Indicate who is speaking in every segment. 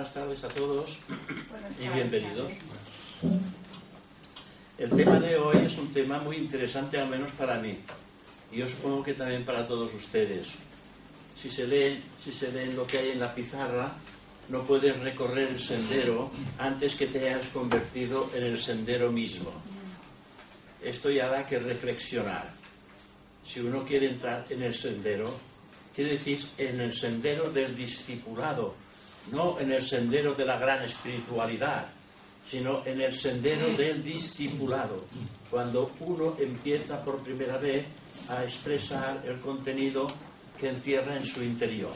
Speaker 1: Buenas tardes a todos y bienvenidos. El tema de hoy es un tema muy interesante, al menos para mí, y yo supongo que también para todos ustedes. Si se leen, si se leen lo que hay en la pizarra, no puedes recorrer el sendero antes que te hayas convertido en el sendero mismo. Esto ya da que reflexionar. Si uno quiere entrar en el sendero, quiere decir en el sendero del discipulado, no en el sendero de la gran espiritualidad, sino en el sendero del discipulado, cuando uno empieza por primera vez a expresar el contenido que encierra en su interior.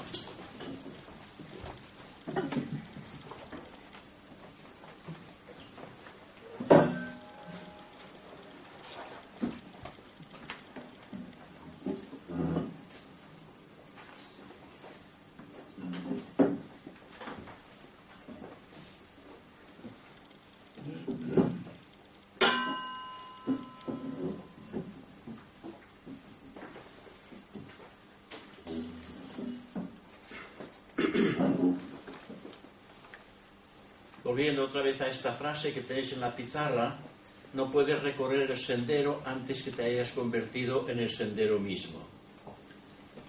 Speaker 1: Volviendo otra vez a esta frase que tenéis en la pizarra, no puedes recorrer el sendero antes que te hayas convertido en el sendero mismo.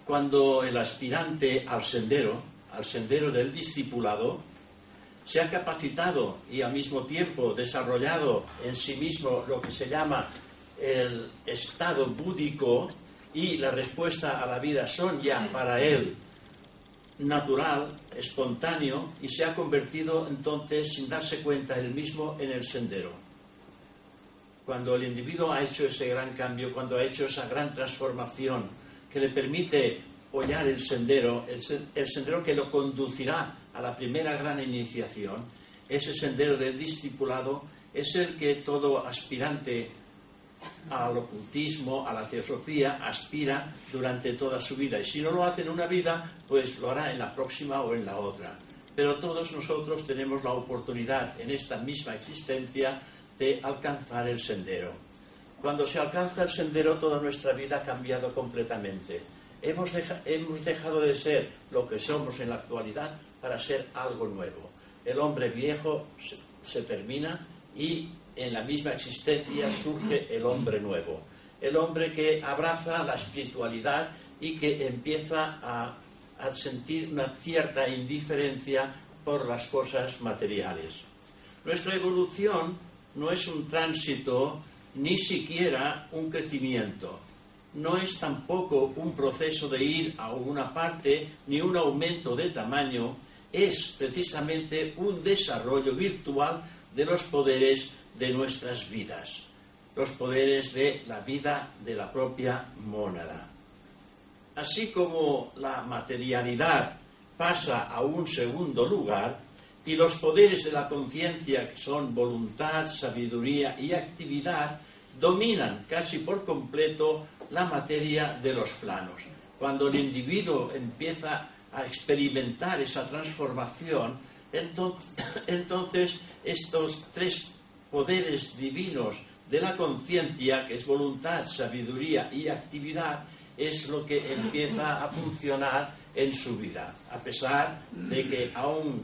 Speaker 1: Cuando el aspirante al sendero, al sendero del discipulado, se ha capacitado y al mismo tiempo desarrollado en sí mismo lo que se llama el estado búdico y la respuesta a la vida son ya para él natural, espontáneo, y se ha convertido entonces, sin darse cuenta él mismo, en el sendero. Cuando el individuo ha hecho ese gran cambio, cuando ha hecho esa gran transformación que le permite hollar el sendero, el, sendero que lo conducirá a la primera gran iniciación, ese sendero del discipulado es el que todo aspirante al ocultismo, a la teosofía, aspira durante toda su vida. Y si no lo hace en una vida, pues lo hará en la próxima o en la otra. Pero todos nosotros tenemos la oportunidad en esta misma existencia de alcanzar el sendero. Cuando se alcanza el sendero, toda nuestra vida ha cambiado completamente. Hemos, hemos dejado de ser lo que somos en la actualidad para ser algo nuevo. El hombre viejo se termina y en la misma existencia surge el hombre nuevo, el hombre que abraza la espiritualidad y que empieza a, sentir una cierta indiferencia por las cosas materiales. Nuestra evolución no es un tránsito ni siquiera un crecimiento. No es tampoco un proceso de ir a una parte ni un aumento de tamaño, es precisamente un desarrollo virtual de los poderes de nuestras vidas, los poderes de la vida de la propia mónada. Así como la materialidad pasa a un segundo lugar y los poderes de la conciencia, que son voluntad, sabiduría y actividad, dominan casi por completo la materia de los planos. Cuando el individuo empieza a experimentar esa transformación, entonces estos tres poderes divinos de la conciencia, que es voluntad, sabiduría y actividad, es lo que empieza a funcionar en su vida, a pesar de que aún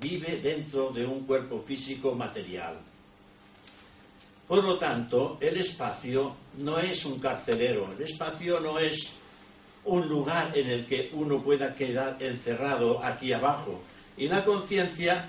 Speaker 1: vive dentro de un cuerpo físico material. Por lo tanto, el espacio no es un carcelero, el espacio no es un lugar en el que uno pueda quedar encerrado aquí abajo. Y la conciencia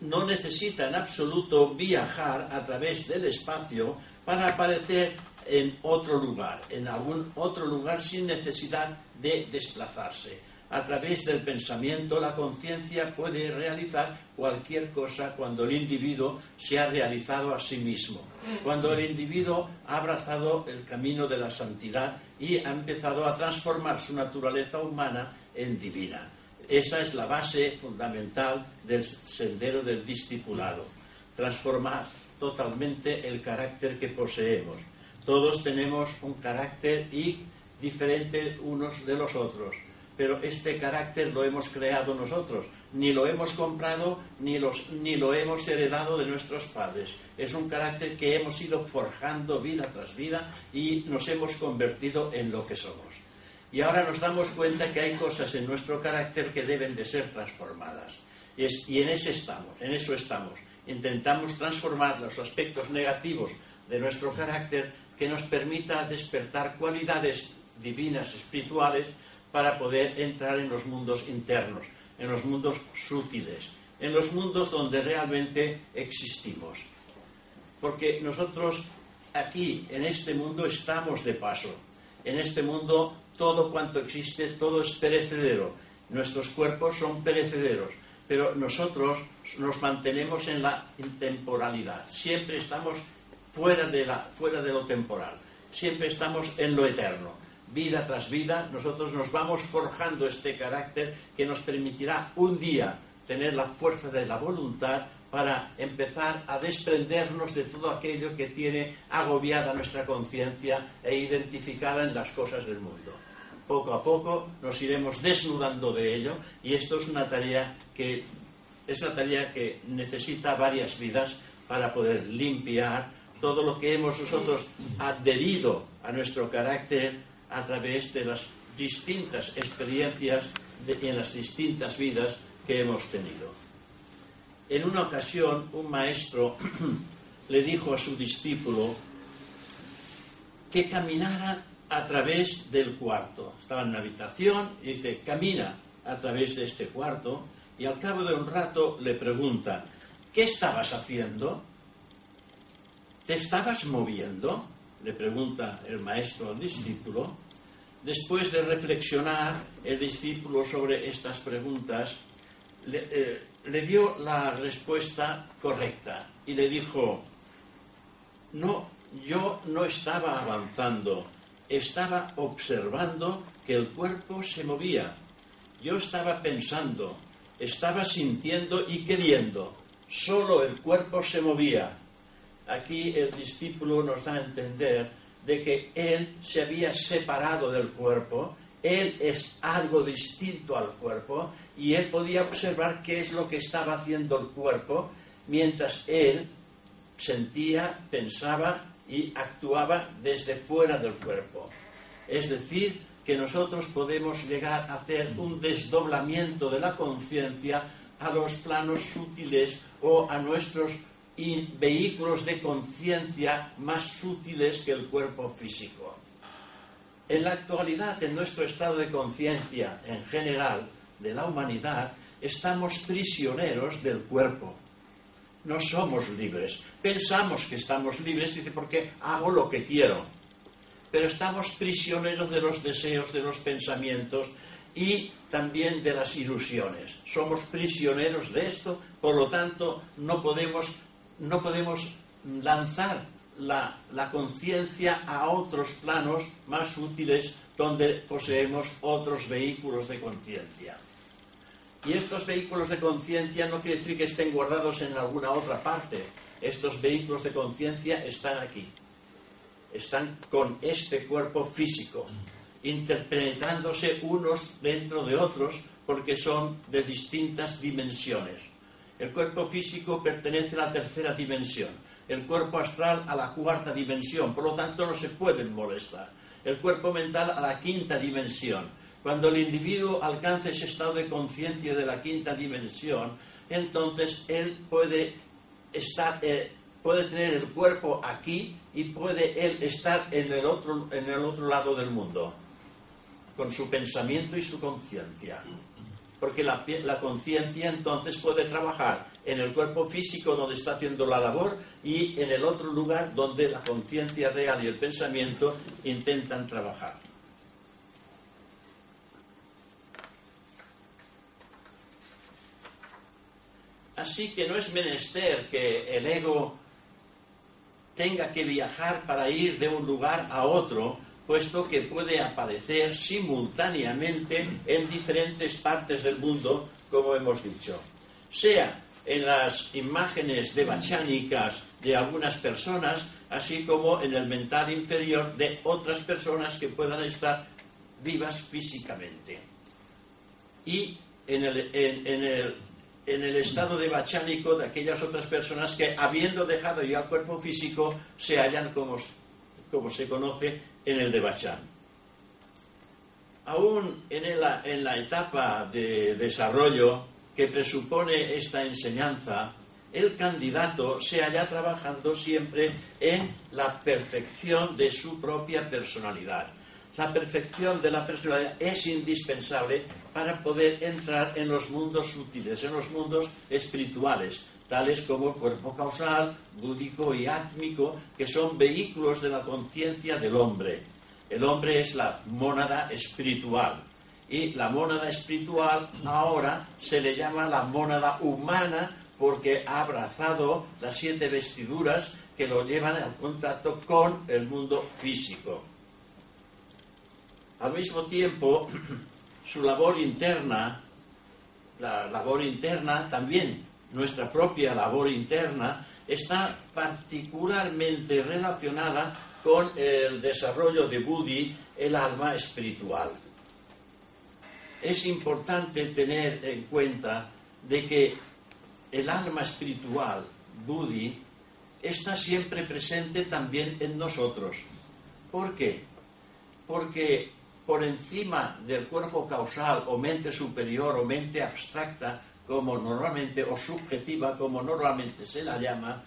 Speaker 1: no necesita en absoluto viajar a través del espacio para aparecer en otro lugar, en algún otro lugar sin necesidad de desplazarse. A través del pensamiento la conciencia puede realizar cualquier cosa cuando el individuo se ha realizado a sí mismo, cuando el individuo ha abrazado el camino de la santidad y ha empezado a transformar su naturaleza humana en divina Esa es la base fundamental del sendero del discipulado. Transformar totalmente el carácter que poseemos. Todos tenemos un carácter y diferente unos de los otros, pero este carácter lo hemos creado nosotros, ni lo hemos comprado ni, lo hemos heredado de nuestros padres. Es un carácter que hemos ido forjando vida tras vida y nos hemos convertido en lo que somos. Y ahora nos damos cuenta que hay cosas en nuestro carácter que deben de ser transformadas. Y, en ese estamos, en eso estamos. Intentamos transformar los aspectos negativos de nuestro carácter que nos permita despertar cualidades divinas, espirituales, para poder entrar en los mundos internos, en los mundos sutiles, en los mundos donde realmente existimos. Porque nosotros aquí, en este mundo, estamos de paso. En este mundo todo cuanto existe, todo es perecedero. Nuestros cuerpos son perecederos, pero nosotros nos mantenemos en la intemporalidad. Siempre estamos fuera de, la, fuera de lo temporal. Siempre estamos en lo eterno. Vida tras vida, nosotros nos vamos forjando este carácter que nos permitirá un día tener la fuerza de la voluntad para empezar a desprendernos de todo aquello que tiene agobiada nuestra conciencia e identificada en las cosas del mundo poco a poco nos iremos desnudando de ello y esto es una tarea que es una tarea que necesita varias vidas para poder limpiar todo lo que hemos nosotros adherido a nuestro carácter a través de las distintas experiencias y en las distintas vidas que hemos tenido. En una ocasión, un maestro le dijo a su discípulo que caminara a través del cuarto. Estaba en una habitación y dice, camina a través de este cuarto y al cabo de un rato le pregunta, ¿qué estabas haciendo? ¿Te estabas moviendo? Le pregunta el maestro al discípulo. Después de reflexionar el discípulo sobre estas preguntas, le, eh, le dio la respuesta correcta y le dijo, no, yo no estaba avanzando, estaba observando que el cuerpo se movía. Yo estaba pensando, estaba sintiendo y queriendo. Solo el cuerpo se movía. Aquí el discípulo nos da a entender de que él se había separado del cuerpo, él es algo distinto al cuerpo y él podía observar qué es lo que estaba haciendo el cuerpo mientras él sentía, pensaba y actuaba desde fuera del cuerpo. Es decir, que nosotros podemos llegar a hacer un desdoblamiento de la conciencia a los planos sutiles o a nuestros vehículos de conciencia más sutiles que el cuerpo físico. En la actualidad, en nuestro estado de conciencia en general de la humanidad, estamos prisioneros del cuerpo no somos libres. Pensamos que estamos libres, dice, porque hago lo que quiero. Pero estamos prisioneros de los deseos, de los pensamientos y también de las ilusiones. Somos prisioneros de esto, por lo tanto, no podemos, no podemos lanzar la, la conciencia a otros planos más útiles donde poseemos otros vehículos de conciencia. Y estos vehículos de conciencia no quiere decir que estén guardados en alguna otra parte. Estos vehículos de conciencia están aquí. Están con este cuerpo físico, interpenetrándose unos dentro de otros porque son de distintas dimensiones. El cuerpo físico pertenece a la tercera dimensión, el cuerpo astral a la cuarta dimensión, por lo tanto no se pueden molestar. El cuerpo mental a la quinta dimensión, cuando el individuo alcanza ese estado de conciencia de la quinta dimensión, entonces él puede estar, eh, puede tener el cuerpo aquí y puede él estar en el otro, en el otro lado del mundo, con su pensamiento y su conciencia. Porque la, la conciencia entonces puede trabajar en el cuerpo físico donde está haciendo la labor y en el otro lugar donde la conciencia real y el pensamiento intentan trabajar. Así que no es menester que el ego tenga que viajar para ir de un lugar a otro, puesto que puede aparecer simultáneamente en diferentes partes del mundo, como hemos dicho. Sea en las imágenes devachánicas de algunas personas, así como en el mental inferior de otras personas que puedan estar vivas físicamente. Y en el, en, el, en el estado devachánico de aquellas otras personas que, habiendo dejado ya el cuerpo físico, se hallan como, se conoce en el devachán. Aún en en la etapa de desarrollo que presupone esta enseñanza, el candidato se halla trabajando siempre en la perfección de su propia personalidad. La perfección de la personalidad es indispensable para poder entrar en los mundos sutiles, en los mundos espirituales, tales como el cuerpo causal, búdico y átmico, que son vehículos de la conciencia del hombre. El hombre es la mónada espiritual, y la mónada espiritual ahora se le llama la mónada humana porque ha abrazado las siete vestiduras que lo llevan al contacto con el mundo físico. Al mismo tiempo, su labor interna, la labor interna también, nuestra propia labor interna, está particularmente relacionada con el desarrollo de Buddhi, el alma espiritual es importante tener en cuenta de que el alma espiritual, Buddhi, está siempre presente también en nosotros. ¿Por qué? Porque por encima del cuerpo causal o mente superior o mente abstracta, como normalmente, o subjetiva, como normalmente se la llama,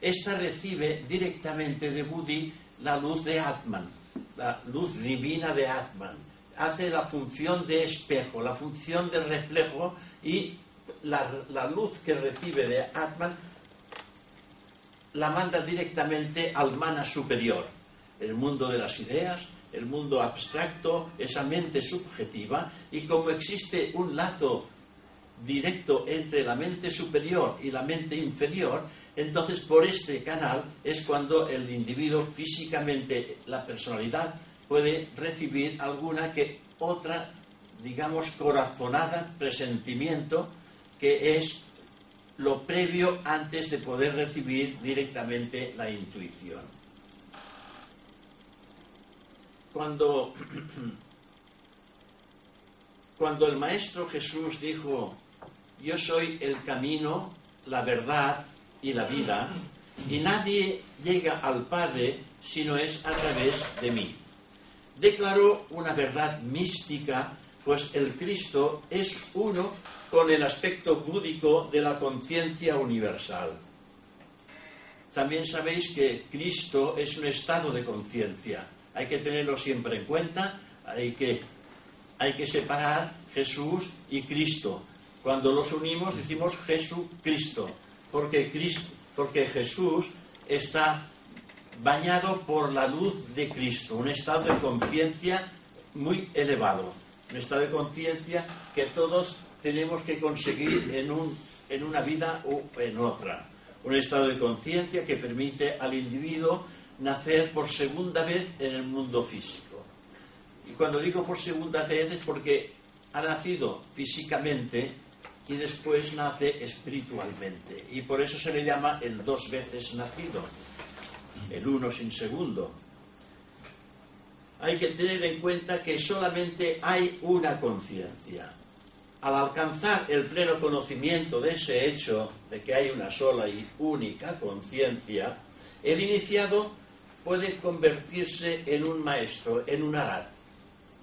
Speaker 1: esta recibe directamente de Buddhi la luz de Atman, la luz divina de Atman. Hace la función de espejo, la función de reflejo y la, luz que recibe de Atman la manda directamente al mana superior, el mundo de las ideas, el mundo abstracto, esa mente subjetiva, y como existe un lazo directo entre la mente superior y la mente inferior, entonces por este canal es cuando el individuo físicamente, la personalidad, puede recibir alguna que otra, digamos, corazonada presentimiento que es lo previo antes de poder recibir directamente la intuición. Cuando, cuando el Maestro Jesús dijo, yo soy el camino, la verdad y la vida, y nadie llega al Padre si no es a través de mí declaró una verdad mística, pues el Cristo es uno con el aspecto búdico de la conciencia universal. También sabéis que Cristo es un estado de conciencia. Hay que tenerlo siempre en cuenta, hay que, hay que separar Jesús y Cristo. Cuando los unimos decimos Jesucristo, porque, Cristo, porque Jesús está bañado por la luz de Cristo, un estado de conciencia muy elevado, un estado de conciencia que todos tenemos que conseguir en, un, en una vida o en otra. Un estado de conciencia que permite al individuo nacer por segunda vez en el mundo físico. Y cuando digo por segunda vez es porque ha nacido físicamente y después nace espiritualmente. Y por eso se le llama el dos veces nacido el uno sin segundo. Hay que tener en cuenta que solamente hay una conciencia. Al alcanzar el pleno conocimiento de ese hecho, de que hay una sola y única conciencia, el iniciado puede convertirse en un maestro, en un arad.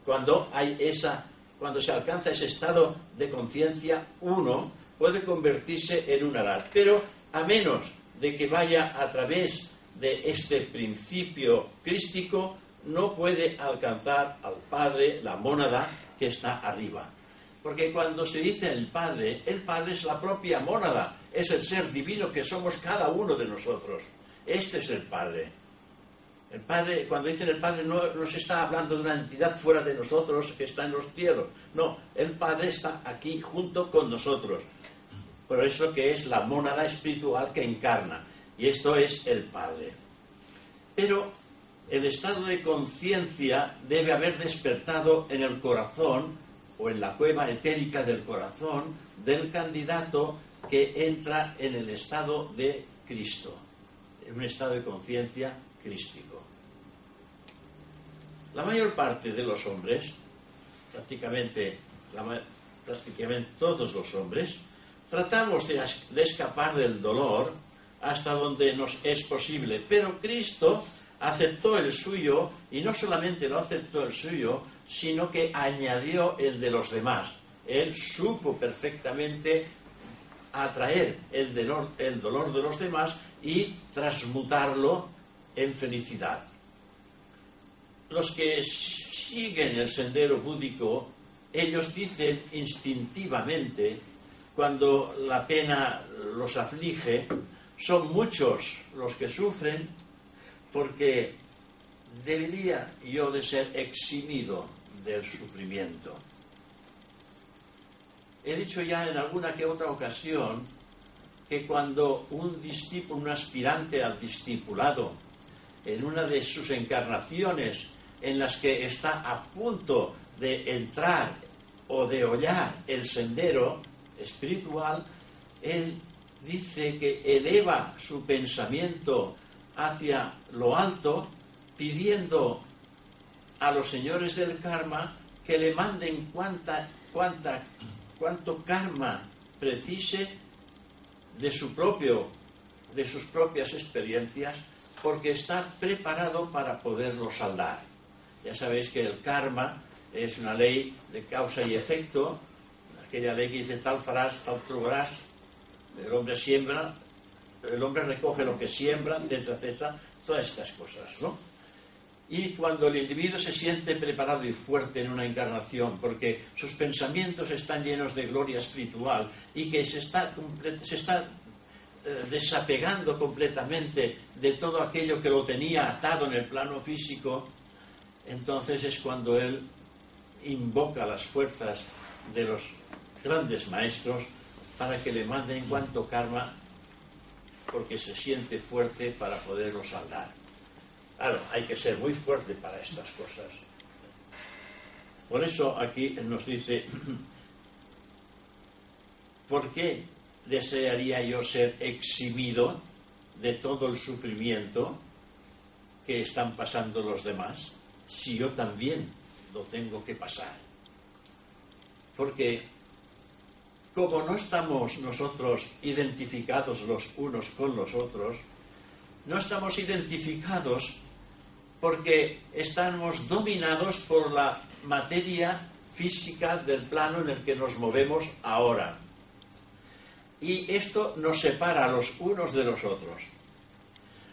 Speaker 1: Cuando hay esa, cuando se alcanza ese estado de conciencia uno, puede convertirse en un arad. Pero a menos de que vaya a través de este principio crístico no puede alcanzar al Padre, la mónada que está arriba. Porque cuando se dice el Padre, el Padre es la propia mónada, es el ser divino que somos cada uno de nosotros. Este es el Padre. El Padre, cuando dicen el Padre, no, no se está hablando de una entidad fuera de nosotros que está en los cielos. No, el Padre está aquí junto con nosotros. Por eso que es la mónada espiritual que encarna. Y esto es el Padre. Pero el estado de conciencia debe haber despertado en el corazón o en la cueva etérica del corazón del candidato que entra en el estado de Cristo, en un estado de conciencia crístico. La mayor parte de los hombres, prácticamente, prácticamente todos los hombres, tratamos de, escapar del dolor hasta donde nos es posible, pero Cristo aceptó el suyo y no solamente lo aceptó el suyo, sino que añadió el de los demás. Él supo perfectamente atraer el dolor, el dolor de los demás y transmutarlo en felicidad. Los que siguen el sendero búdico, ellos dicen instintivamente, cuando la pena los aflige, son muchos los que sufren porque debería yo de ser eximido del sufrimiento. He dicho ya en alguna que otra ocasión que cuando un discípulo, un aspirante al discipulado, en una de sus encarnaciones en las que está a punto de entrar o de hollar el sendero espiritual, él dice que eleva su pensamiento hacia lo alto, pidiendo a los señores del karma que le manden cuánta, cuánta, cuánto karma precise de su propio, de sus propias experiencias, porque está preparado para poderlo saldar. Ya sabéis que el karma es una ley de causa y efecto, aquella ley que dice tal farás, tal probarás, el hombre siembra, el hombre recoge lo que siembra, etcétera, etcétera, todas estas cosas, ¿no? Y cuando el individuo se siente preparado y fuerte en una encarnación, porque sus pensamientos están llenos de gloria espiritual y que se está, se está eh, desapegando completamente de todo aquello que lo tenía atado en el plano físico, entonces es cuando él invoca las fuerzas de los grandes maestros para que le manden cuanto karma porque se siente fuerte para poderlo saldar. Claro, hay que ser muy fuerte para estas cosas. Por eso aquí nos dice, ¿por qué desearía yo ser eximido de todo el sufrimiento que están pasando los demás si yo también lo tengo que pasar? Porque como no estamos nosotros identificados los unos con los otros, no estamos identificados porque estamos dominados por la materia física del plano en el que nos movemos ahora. Y esto nos separa los unos de los otros.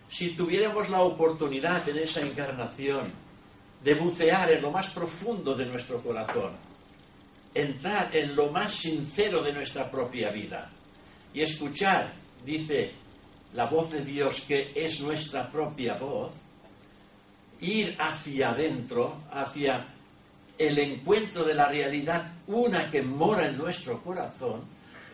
Speaker 1: Si tuviéramos la oportunidad en esa encarnación de bucear en lo más profundo de nuestro corazón, entrar en lo más sincero de nuestra propia vida y escuchar, dice la voz de Dios que es nuestra propia voz, ir hacia adentro, hacia el encuentro de la realidad, una que mora en nuestro corazón,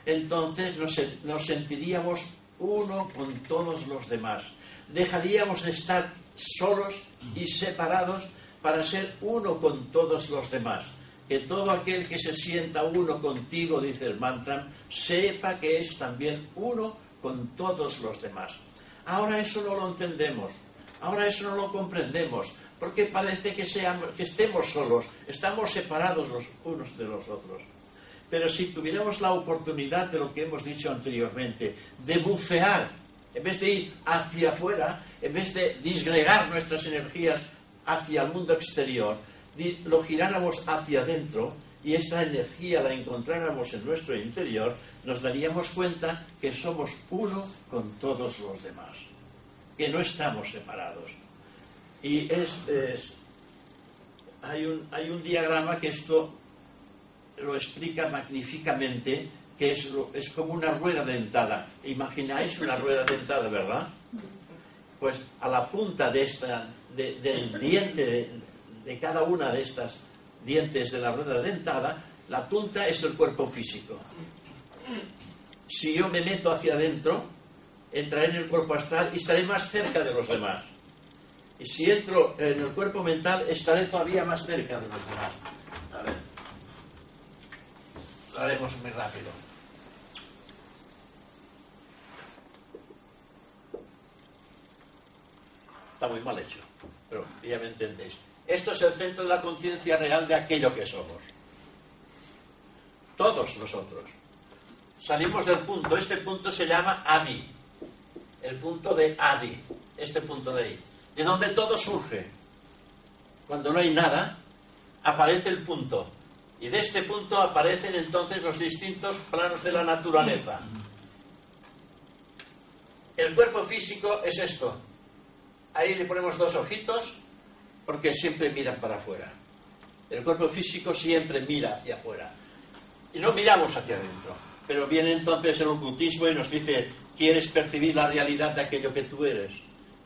Speaker 1: entonces nos, nos sentiríamos uno con todos los demás. Dejaríamos de estar solos y separados para ser uno con todos los demás que todo aquel que se sienta uno contigo, dice el mantra, sepa que es también uno con todos los demás. Ahora eso no lo entendemos, ahora eso no lo comprendemos, porque parece que, seamos, que estemos solos, estamos separados los unos de los otros. Pero si tuviéramos la oportunidad de lo que hemos dicho anteriormente, de bucear, en vez de ir hacia afuera, en vez de disgregar nuestras energías hacia el mundo exterior, lo giráramos hacia adentro y esta energía la encontráramos en nuestro interior, nos daríamos cuenta que somos uno con todos los demás, que no estamos separados. Y es, hay, un, hay un diagrama que esto lo explica magníficamente, que es, es como una rueda dentada. Imagináis una rueda dentada, ¿verdad? Pues a la punta de esta, del diente de cada una de estas dientes de la rueda dentada, la punta es el cuerpo físico. Si yo me meto hacia adentro, entraré en el cuerpo astral y estaré más cerca de los demás. Y si entro en el cuerpo mental, estaré todavía más cerca de los demás. A ver. Lo haremos muy rápido. Está muy mal hecho, pero ya me entendéis. Esto es el centro de la conciencia real de aquello que somos. Todos nosotros. Salimos del punto. Este punto se llama Adi. El punto de Adi. Este punto de ahí. De donde todo surge. Cuando no hay nada, aparece el punto. Y de este punto aparecen entonces los distintos planos de la naturaleza. El cuerpo físico es esto. Ahí le ponemos dos ojitos porque siempre miran para afuera. El cuerpo físico siempre mira hacia afuera. Y no miramos hacia adentro. Pero viene entonces el ocultismo y nos dice, ¿quieres percibir la realidad de aquello que tú eres?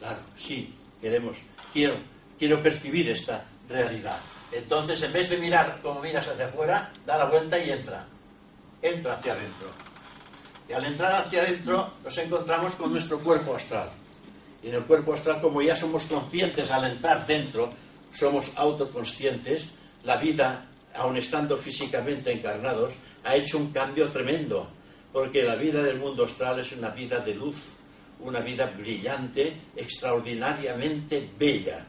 Speaker 1: Claro, sí, queremos, quiero, quiero percibir esta realidad. Entonces, en vez de mirar como miras hacia afuera, da la vuelta y entra. Entra hacia adentro. Y al entrar hacia adentro nos encontramos con nuestro cuerpo astral. Y en el cuerpo astral, como ya somos conscientes al entrar dentro, somos autoconscientes, la vida, aun estando físicamente encarnados, ha hecho un cambio tremendo, porque la vida del mundo astral es una vida de luz, una vida brillante, extraordinariamente bella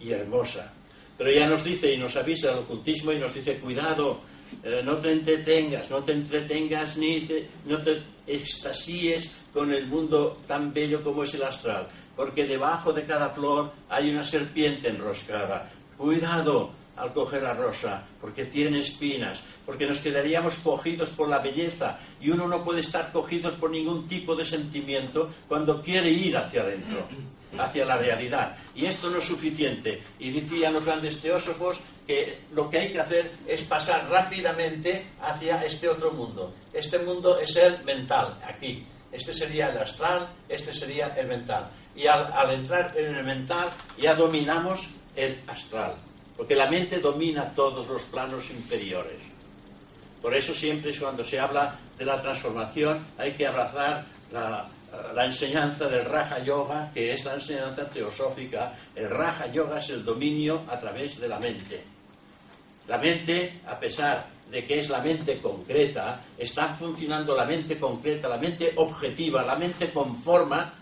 Speaker 1: y hermosa. Pero ya nos dice y nos avisa el ocultismo y nos dice, cuidado, eh, no te entretengas, no te entretengas ni no te extasíes con el mundo tan bello como es el astral, porque debajo de cada flor hay una serpiente enroscada. Cuidado al coger la rosa, porque tiene espinas, porque nos quedaríamos cogidos por la belleza y uno no puede estar cogido por ningún tipo de sentimiento cuando quiere ir hacia adentro hacia la realidad. Y esto no es suficiente. Y decían los grandes teósofos que lo que hay que hacer es pasar rápidamente hacia este otro mundo. Este mundo es el mental, aquí. Este sería el astral, este sería el mental. Y al, entrar en el mental ya dominamos el astral, porque la mente domina todos los planos inferiores. Por eso siempre cuando se habla de la transformación hay que abrazar la enseñanza del Raja Yoga, que es la enseñanza teosófica. El Raja Yoga es el dominio a través de la mente. La mente, a pesar de que es la mente concreta, está funcionando la mente concreta, la mente objetiva, la mente con forma,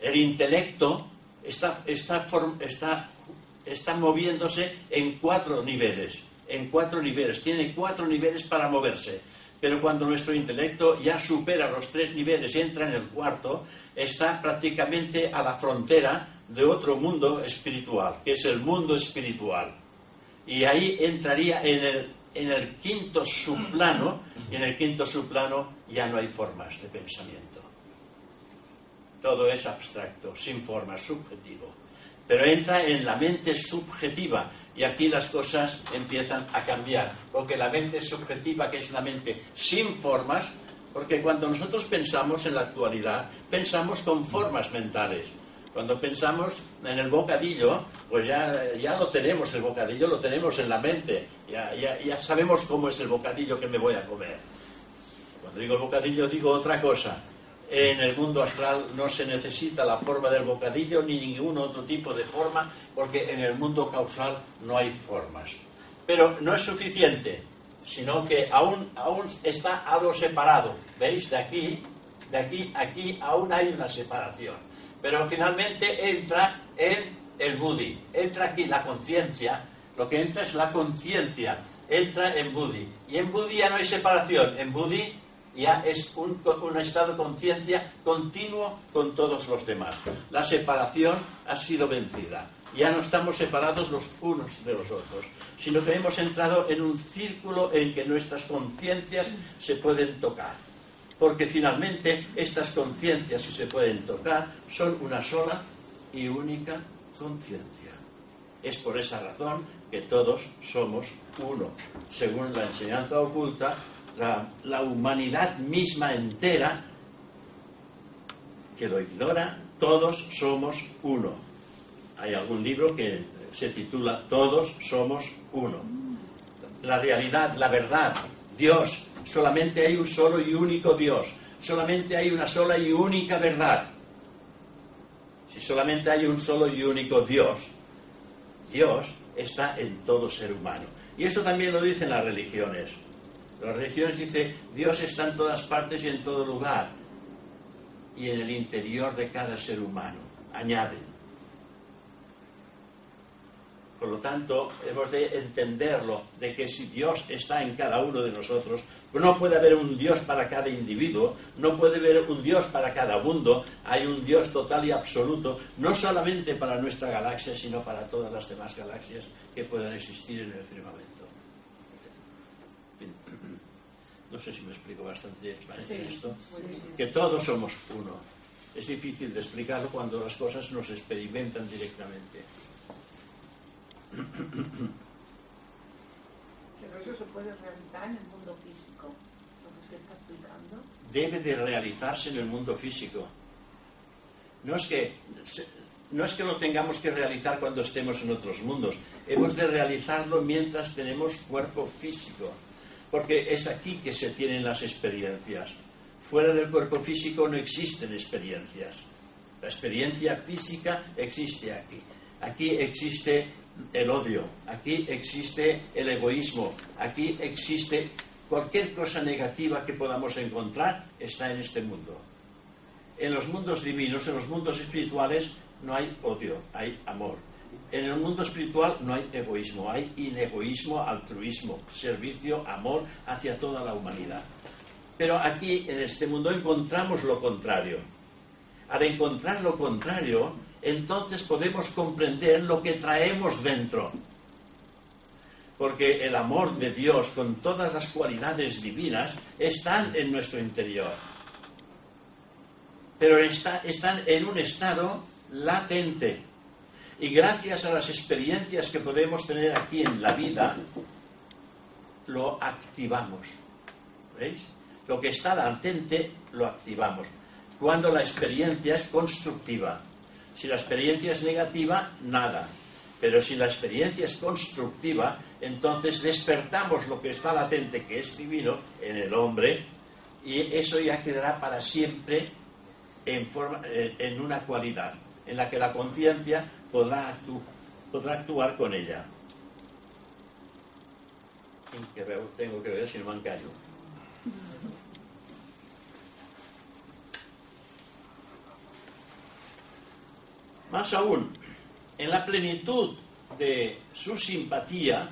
Speaker 1: el intelecto está, está, está, está moviéndose en cuatro niveles, en cuatro niveles, tiene cuatro niveles para moverse pero cuando nuestro intelecto ya supera los tres niveles y entra en el cuarto, está prácticamente a la frontera de otro mundo espiritual, que es el mundo espiritual. Y ahí entraría en el, en el quinto subplano, y en el quinto subplano ya no hay formas de pensamiento. Todo es abstracto, sin forma, subjetivo. Pero entra en la mente subjetiva, y aquí las cosas empiezan a cambiar, porque la mente subjetiva, que es una mente sin formas, porque cuando nosotros pensamos en la actualidad, pensamos con formas mentales. Cuando pensamos en el bocadillo, pues ya, ya lo tenemos, el bocadillo lo tenemos en la mente, ya, ya, ya sabemos cómo es el bocadillo que me voy a comer. Cuando digo bocadillo digo otra cosa, en el mundo astral no se necesita la forma del bocadillo ni ningún otro tipo de forma, porque en el mundo causal no hay formas. Pero no es suficiente, sino que aún, aún está algo separado. ¿Veis? De aquí, de aquí, aquí aún hay una separación. Pero finalmente entra en el Budi, entra aquí la conciencia, lo que entra es la conciencia, entra en Budi. Y en Budi ya no hay separación, en Budi ya es un, estado de conciencia continuo con todos los demás. La separación ha sido vencida. Ya no estamos separados los unos de los otros, sino que hemos entrado en un círculo en que nuestras conciencias se pueden tocar. Porque finalmente estas conciencias, si se pueden tocar, son una sola y única conciencia. Es por esa razón que todos somos uno. Según la enseñanza oculta, la, humanidad misma entera, que lo ignora, todos somos uno. Hay algún libro que se titula Todos somos uno. La realidad, la verdad, Dios, solamente hay un solo y único Dios, solamente hay una sola y única verdad. Si solamente hay un solo y único Dios, Dios está en todo ser humano. Y eso también lo dicen las religiones. Las religiones dicen, Dios está en todas partes y en todo lugar. Y en el interior de cada ser humano. Añaden. Por lo tanto, hemos de entenderlo, de que si Dios está en cada uno de nosotros, no puede haber un Dios para cada individuo, no puede haber un Dios para cada mundo, hay un Dios total y absoluto, no solamente para nuestra galaxia, sino para todas las demás galaxias que puedan existir en el firmamento. No sé si me explico bastante bien esto. Que todos somos uno. Es difícil de explicarlo cuando las cosas no se experimentan directamente.
Speaker 2: Pero eso se puede realizar en el mundo físico, lo que usted está explicando.
Speaker 1: Debe de realizarse en el mundo físico. No es que no es que lo tengamos que realizar cuando estemos en otros mundos, hemos de realizarlo mientras tenemos cuerpo físico, porque es aquí que se tienen las experiencias. Fuera del cuerpo físico no existen experiencias. La experiencia física existe aquí. Aquí existe el odio, aquí existe el egoísmo, aquí existe cualquier cosa negativa que podamos encontrar, está en este mundo. En los mundos divinos, en los mundos espirituales, no hay odio, hay amor. En el mundo espiritual no hay egoísmo, hay inegoísmo, altruismo, servicio, amor hacia toda la humanidad. Pero aquí, en este mundo, encontramos lo contrario. Al encontrar lo contrario, entonces podemos comprender lo que traemos dentro. Porque el amor de Dios con todas las cualidades divinas están en nuestro interior. Pero están en un estado latente. Y gracias a las experiencias que podemos tener aquí en la vida, lo activamos. ¿Veis? Lo que está latente lo activamos. Cuando la experiencia es constructiva. Si la experiencia es negativa, nada. Pero si la experiencia es constructiva, entonces despertamos lo que está latente, que es divino, en el hombre, y eso ya quedará para siempre en, eh, una cualidad, en la que la conciencia podrá, actuar con ella. tengo que ver si no me callo. Más aún, en la plenitud de su simpatía,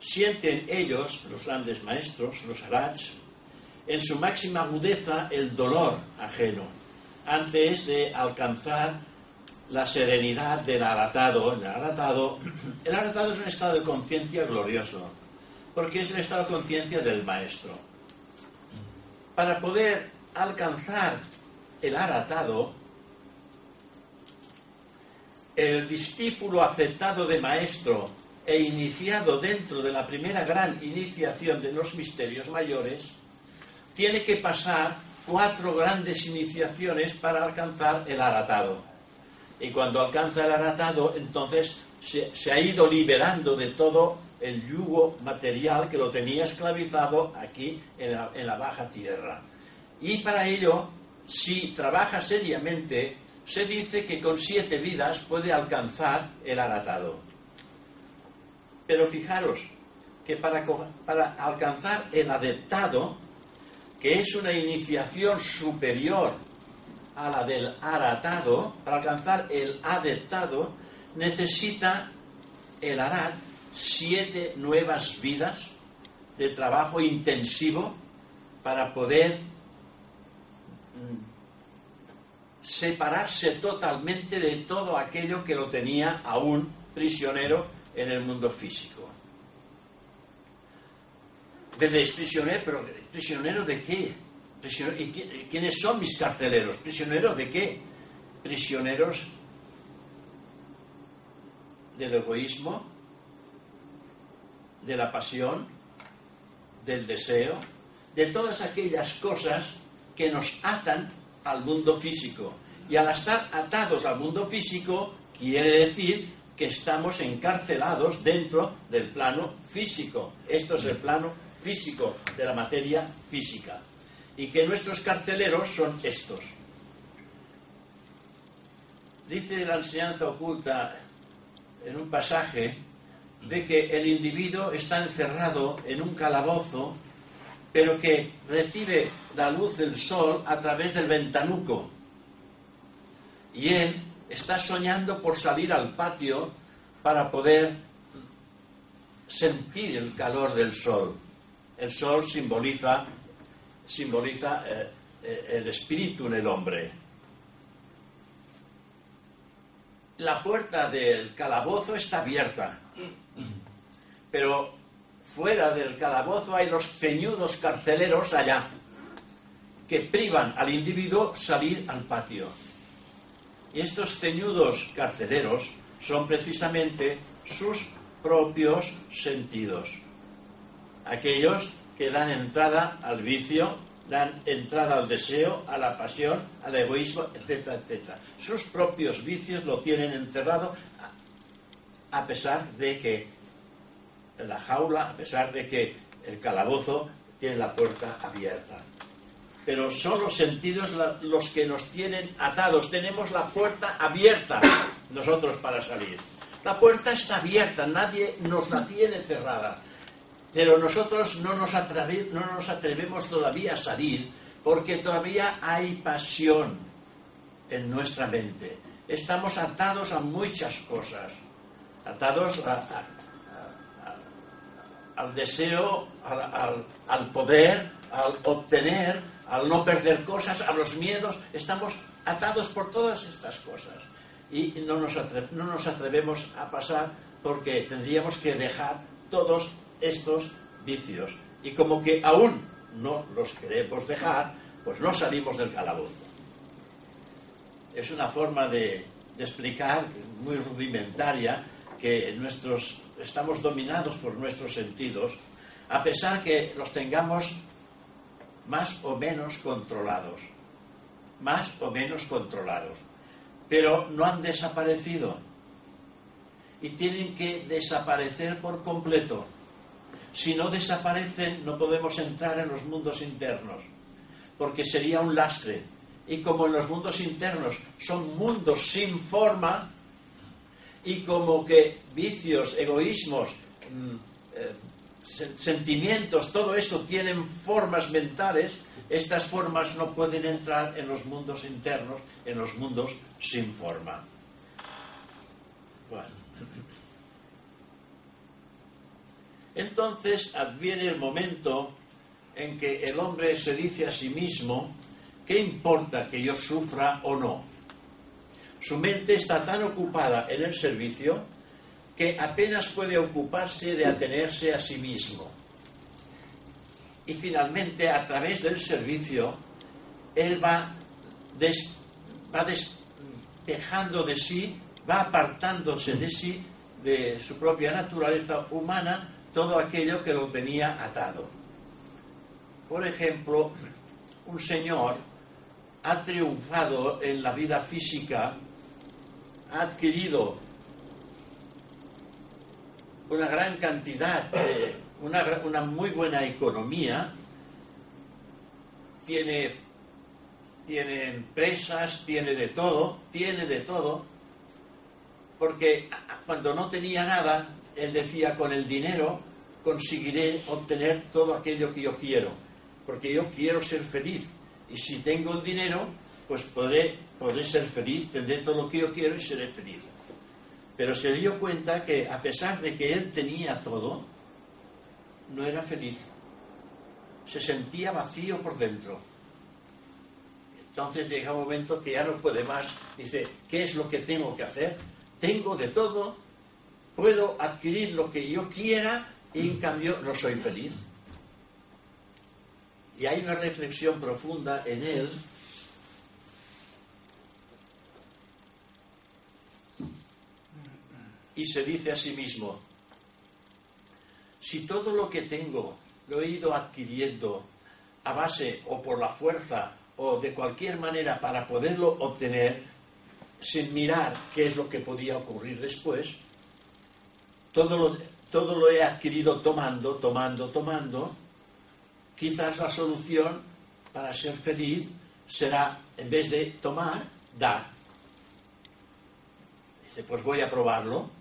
Speaker 1: sienten ellos, los grandes maestros, los arats, en su máxima agudeza el dolor ajeno, antes de alcanzar la serenidad del aratado. El aratado, el aratado es un estado de conciencia glorioso, porque es el estado de conciencia del maestro. Para poder alcanzar el aratado, el discípulo aceptado de maestro e iniciado dentro de la primera gran iniciación de los misterios mayores, tiene que pasar cuatro grandes iniciaciones para alcanzar el aratado. Y cuando alcanza el aratado, entonces se, ha ido liberando de todo el yugo material que lo tenía esclavizado aquí en la, baja tierra. Y para ello, si trabaja seriamente se dice que con siete vidas puede alcanzar el aratado. Pero fijaros que para, alcanzar el adeptado, que es una iniciación superior a la del aratado, para alcanzar el adeptado, necesita el arat siete nuevas vidas de trabajo intensivo para poder separarse totalmente de todo aquello que lo tenía aún prisionero en el mundo físico. ¿Veis prisionero? ¿Pero prisionero de qué? ¿Y quiénes son mis carceleros? ¿Prisioneros de qué? Prisioneros del egoísmo, de la pasión, del deseo, de todas aquellas cosas que nos atan al mundo físico. Y al estar atados al mundo físico, quiere decir que estamos encarcelados dentro del plano físico. Esto es el plano físico de la materia física. Y que nuestros carceleros son estos. Dice la enseñanza oculta en un pasaje de que el individuo está encerrado en un calabozo, pero que recibe la luz del sol a través del ventanuco. Y él está soñando por salir al patio para poder sentir el calor del sol. El sol simboliza, simboliza eh, eh, el espíritu en el hombre. La puerta del calabozo está abierta, pero fuera del calabozo hay los ceñudos carceleros allá, que privan al individuo salir al patio. Y estos ceñudos carceleros son precisamente sus propios sentidos. Aquellos que dan entrada al vicio, dan entrada al deseo, a la pasión, al egoísmo, etcétera, etcétera. Sus propios vicios lo tienen encerrado a pesar de que la jaula, a pesar de que el calabozo tiene la puerta abierta. Pero son los sentidos los que nos tienen atados. Tenemos la puerta abierta nosotros para salir. La puerta está abierta, nadie nos la tiene cerrada. Pero nosotros no nos, no nos atrevemos todavía a salir porque todavía hay pasión en nuestra mente. Estamos atados a muchas cosas, atados al deseo, al, poder, al obtener, al no perder cosas, a los miedos. Estamos atados por todas estas cosas y no nos, no nos atrevemos a pasar porque tendríamos que dejar todos estos vicios. Y como que aún no los queremos dejar, pues no salimos del calabozo. Es una forma de, explicar, muy rudimentaria, que nuestros, estamos dominados por nuestros sentidos, a pesar que los tengamos más o menos controlados. Más o menos controlados. Pero no han desaparecido. Y tienen que desaparecer por completo si no desaparecen, no podemos entrar en los mundos internos, porque sería un lastre. Y como en los mundos internos son mundos sin forma, y como que vicios, egoísmos, mm, eh, sentimientos, todo esto tienen formas mentales, estas formas no pueden entrar en los mundos internos, en los mundos sin forma. Entonces adviene el momento en que el hombre se dice a sí mismo, ¿qué importa que yo sufra o no? Su mente está tan ocupada en el servicio que apenas puede ocuparse de atenerse a sí mismo. Y finalmente, a través del servicio, él va, va despejando de sí, va apartándose de sí, de su propia naturaleza humana, todo aquello que lo tenía atado. Por ejemplo, un señor ha triunfado en la vida física, ha adquirido una gran cantidad, de, una, una muy buena economía, tiene, tiene empresas, tiene de todo, tiene de todo, porque cuando no tenía nada, él decía, con el dinero conseguiré obtener todo aquello que yo quiero, porque yo quiero ser feliz. Y si tengo el dinero, pues podré, podré ser feliz, tendré todo lo que yo quiero y seré feliz. Pero se dio cuenta que a pesar de que él tenía todo, no era feliz. Se sentía vacío por dentro. Entonces llega un momento que ya no puede más. Dice, ¿qué es lo que tengo que hacer? Tengo de todo, puedo adquirir lo que yo quiera y en cambio no soy feliz. Y hay una reflexión profunda en él y se dice a sí mismo, si todo lo que tengo lo he ido adquiriendo a base o por la fuerza o de cualquier manera para poderlo obtener, sin mirar qué es lo que podía ocurrir después, todo lo, todo lo he adquirido tomando, tomando, tomando, quizás la solución para ser feliz será, en vez de tomar, dar. Dice, pues voy a probarlo.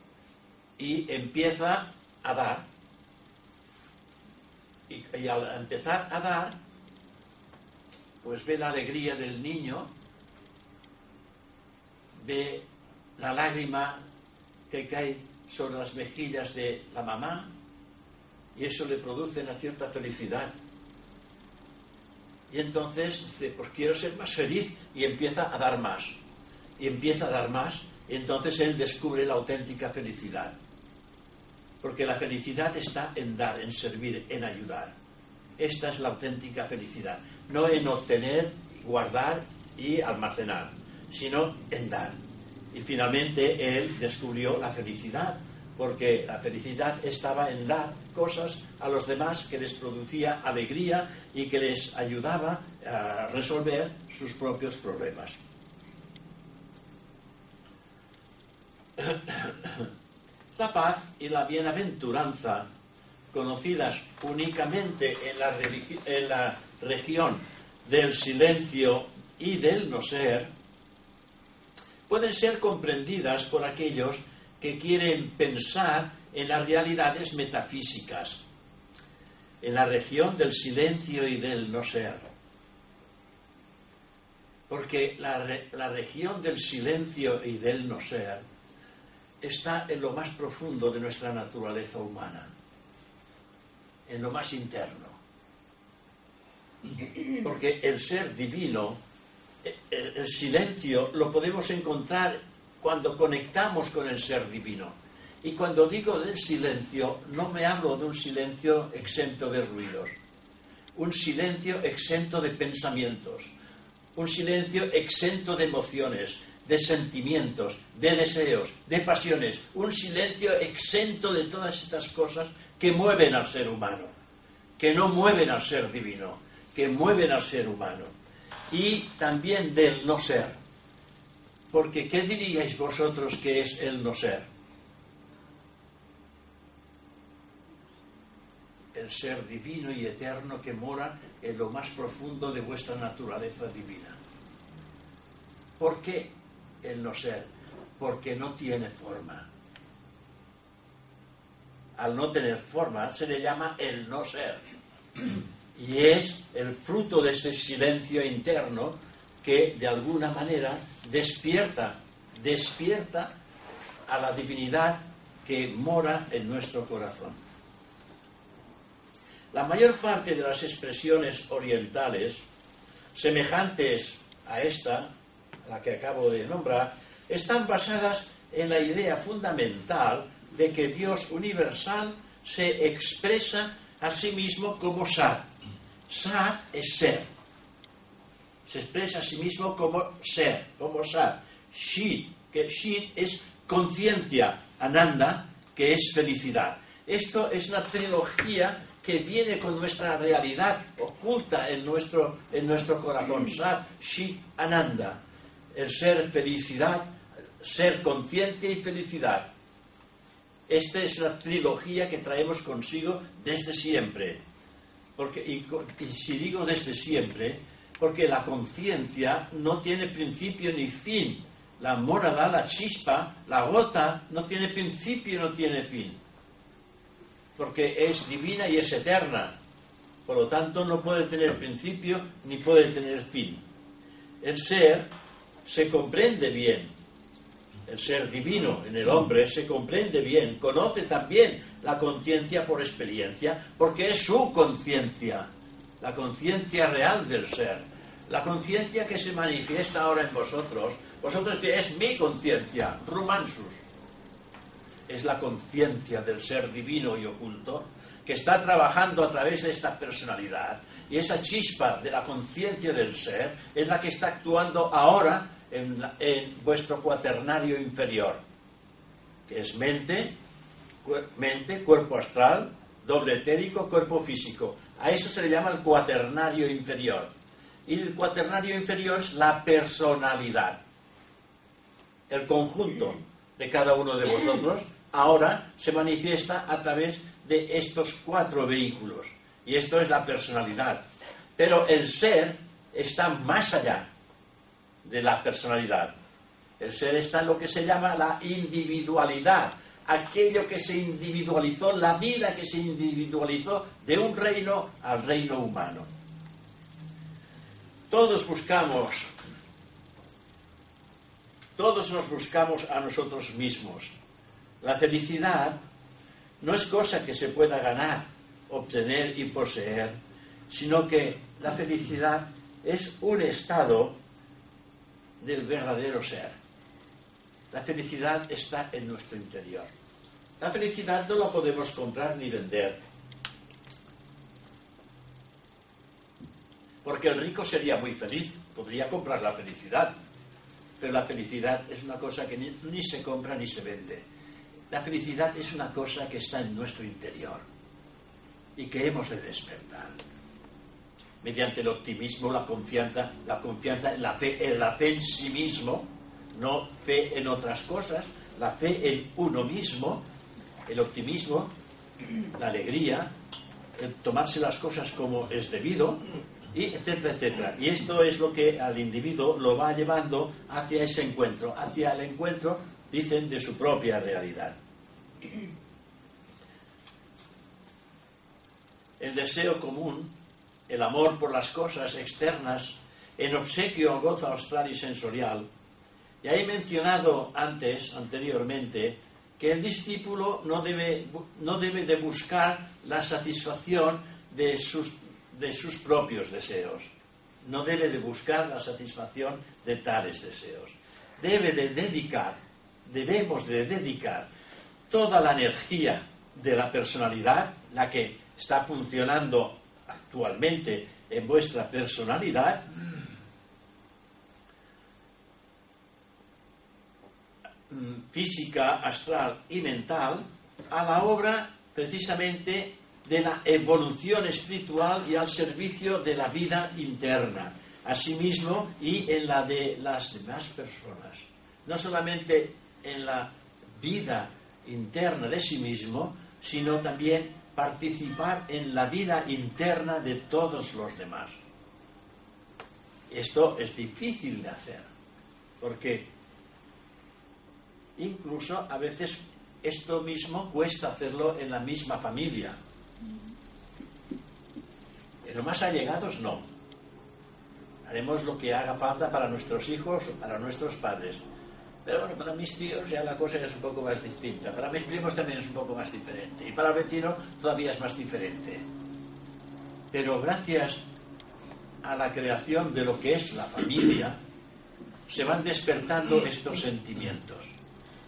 Speaker 1: Y empieza a dar. Y, al empezar a dar, pues ve la alegría del niño, ve la lágrima que cae sobre las mejillas de la mamá y eso le produce una cierta felicidad. Y entonces dice, pues quiero ser más feliz y empieza a dar más. Y empieza a dar más y entonces él descubre la auténtica felicidad. Porque la felicidad está en dar, en servir, en ayudar. Esta es la auténtica felicidad. No en obtener, guardar y almacenar, sino en dar. Y finalmente él descubrió la felicidad, porque la felicidad estaba en dar cosas a los demás que les producía alegría y que les ayudaba a resolver sus propios problemas. La paz y la bienaventuranza, conocidas únicamente en la, región del silencio y del no ser, pueden ser comprendidas por aquellos que quieren pensar en las realidades metafísicas, en la región del silencio y del no ser. Porque la región del silencio y del no ser está en lo más profundo de nuestra naturaleza humana, en lo más interno. Porque el ser divino, el silencio, lo podemos encontrar cuando conectamos con el ser divino. Y cuando digo del silencio, no me hablo de un silencio exento de ruidos, un silencio exento de pensamientos, un silencio exento de emociones, de sentimientos, de deseos, de pasiones, un silencio exento de todas estas cosas que mueven al ser humano, que no mueven al ser divino, que mueven al ser humano, y también del no ser. Porque ¿qué diríais vosotros que es el no ser? El ser divino y eterno que mora en lo más profundo de vuestra naturaleza divina. ¿Por qué? El no ser, porque no tiene forma. Al no tener forma se le llama el no ser. Y es el fruto de ese silencio interno que de alguna manera despierta, despierta a la divinidad que mora en nuestro corazón. La mayor parte de las expresiones orientales, semejantes a esta, la que acabo de nombrar, están basadas en la idea fundamental de que Dios universal se expresa a sí mismo como Sat. Sat es ser. Se expresa a sí mismo como ser, como Sat. Shit, que Shit es conciencia, Ananda, que es felicidad. Esto es una trilogía que viene con nuestra realidad oculta en nuestro, en nuestro corazón. Sat, Shit, Ananda el ser felicidad, ser conciencia y felicidad. Esta es la trilogía que traemos consigo desde siempre. Porque, y, si digo desde siempre, porque la conciencia no tiene principio ni fin. La morada, la chispa, la gota, no tiene principio, no tiene fin. Porque es divina y es eterna. Por lo tanto, no puede tener principio ni puede tener fin. El ser se comprende bien. El ser divino en el hombre se comprende bien, conoce también la conciencia por experiencia, porque es su conciencia, la conciencia real del ser, la conciencia que se manifiesta ahora en vosotros. Vosotros es mi conciencia, Rumansus. Es la conciencia del ser divino y oculto que está trabajando a través de esta personalidad. Y esa chispa de la conciencia del ser es la que está actuando ahora en, vuestro cuaternario inferior, que es mente, mente, cuerpo astral, doble etérico, cuerpo físico. A eso se le llama el cuaternario inferior. Y el cuaternario inferior es la personalidad. El conjunto de cada uno de vosotros ahora se manifiesta a través de estos cuatro vehículos. Y esto es la personalidad. Pero el ser está más allá de la personalidad. El ser está en lo que se llama la individualidad, aquello que se individualizó, la vida que se individualizó de un reino al reino humano. Todos buscamos, todos nos buscamos a nosotros mismos. La felicidad no es cosa que se pueda ganar, obtener y poseer, sino que la felicidad es un estado del verdadero ser. La felicidad está en nuestro interior. La felicidad no la podemos comprar ni vender. Porque el rico sería muy feliz, podría comprar la felicidad. Pero la felicidad es una cosa que ni, se compra ni se vende. La felicidad es una cosa que está en nuestro interior y que hemos de despertar mediante el optimismo, la confianza, la confianza la fe, en la fe en sí mismo, no fe en otras cosas, la fe en uno mismo, el optimismo, la alegría, el tomarse las cosas como es debido, y etcétera, etcétera. Y esto es lo que al individuo lo va llevando hacia ese encuentro, hacia el encuentro, dicen, de su propia realidad. El deseo común el amor por las cosas externas en obsequio al gozo austral y sensorial. Ya he mencionado antes, anteriormente, que el discípulo no debe, no debe de buscar la satisfacción de sus, de sus propios deseos. No debe de buscar la satisfacción de tales deseos. Debe de dedicar, debemos de dedicar toda la energía de la personalidad, la que está funcionando actualmente en vuestra personalidad, mm, física, astral y mental, a la obra precisamente de la evolución espiritual y al servicio de la vida interna, asimismo y en la de las demás personas. No solamente en la vida interna de sí mismo, sino también participar en la vida interna de todos los demás. Esto es difícil de hacer, porque incluso a veces esto mismo cuesta hacerlo en la misma familia. En más allegados no. Haremos lo que haga falta para nuestros hijos o para nuestros padres pero bueno, para mis tíos ya la cosa es un poco más distinta. Para mis primos también es un poco más diferente. Y para el vecino todavía es más diferente. Pero gracias a la creación de lo que es la familia, se van despertando estos sentimientos.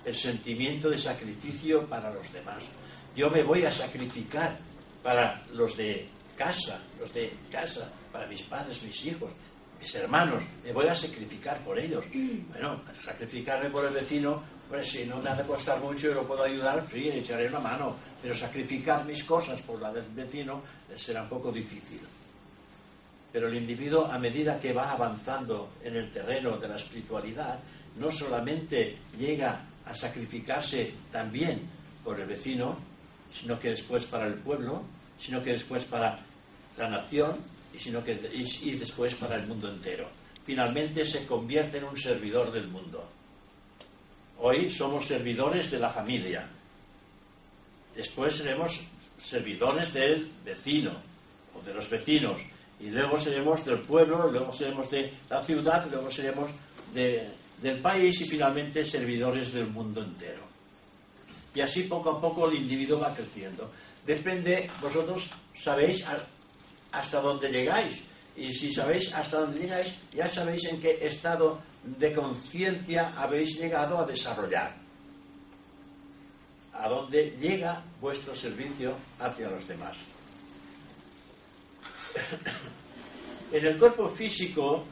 Speaker 1: El sentimiento de sacrificio para los demás. Yo me voy a sacrificar para los de casa, los de casa, para mis padres, mis hijos, mis hermanos, me voy a sacrificar por ellos. Bueno, sacrificarme por el vecino, pues si no me ha de costar mucho y lo puedo ayudar, sí, le echaré una mano. Pero sacrificar mis cosas por la del vecino será un poco difícil. Pero el individuo, a medida que va avanzando en el terreno de la espiritualidad, no solamente llega a sacrificarse también por el vecino, sino que después para el pueblo, sino que después para la nación, sino que, y, después para el mundo entero. Finalmente se convierte en un servidor del mundo. Hoy somos servidores de la familia. Después seremos servidores del vecino o de los vecinos. Y luego seremos del pueblo, luego seremos de la ciudad, luego seremos de, del país y finalmente servidores del mundo entero. Y así poco a poco el individuo va creciendo. Depende, vosotros sabéis hasta dónde llegáis. Y si sabéis hasta dónde llegáis, ya sabéis en qué estado de conciencia habéis llegado a desarrollar. A dónde llega vuestro servicio hacia los demás. en el cuerpo físico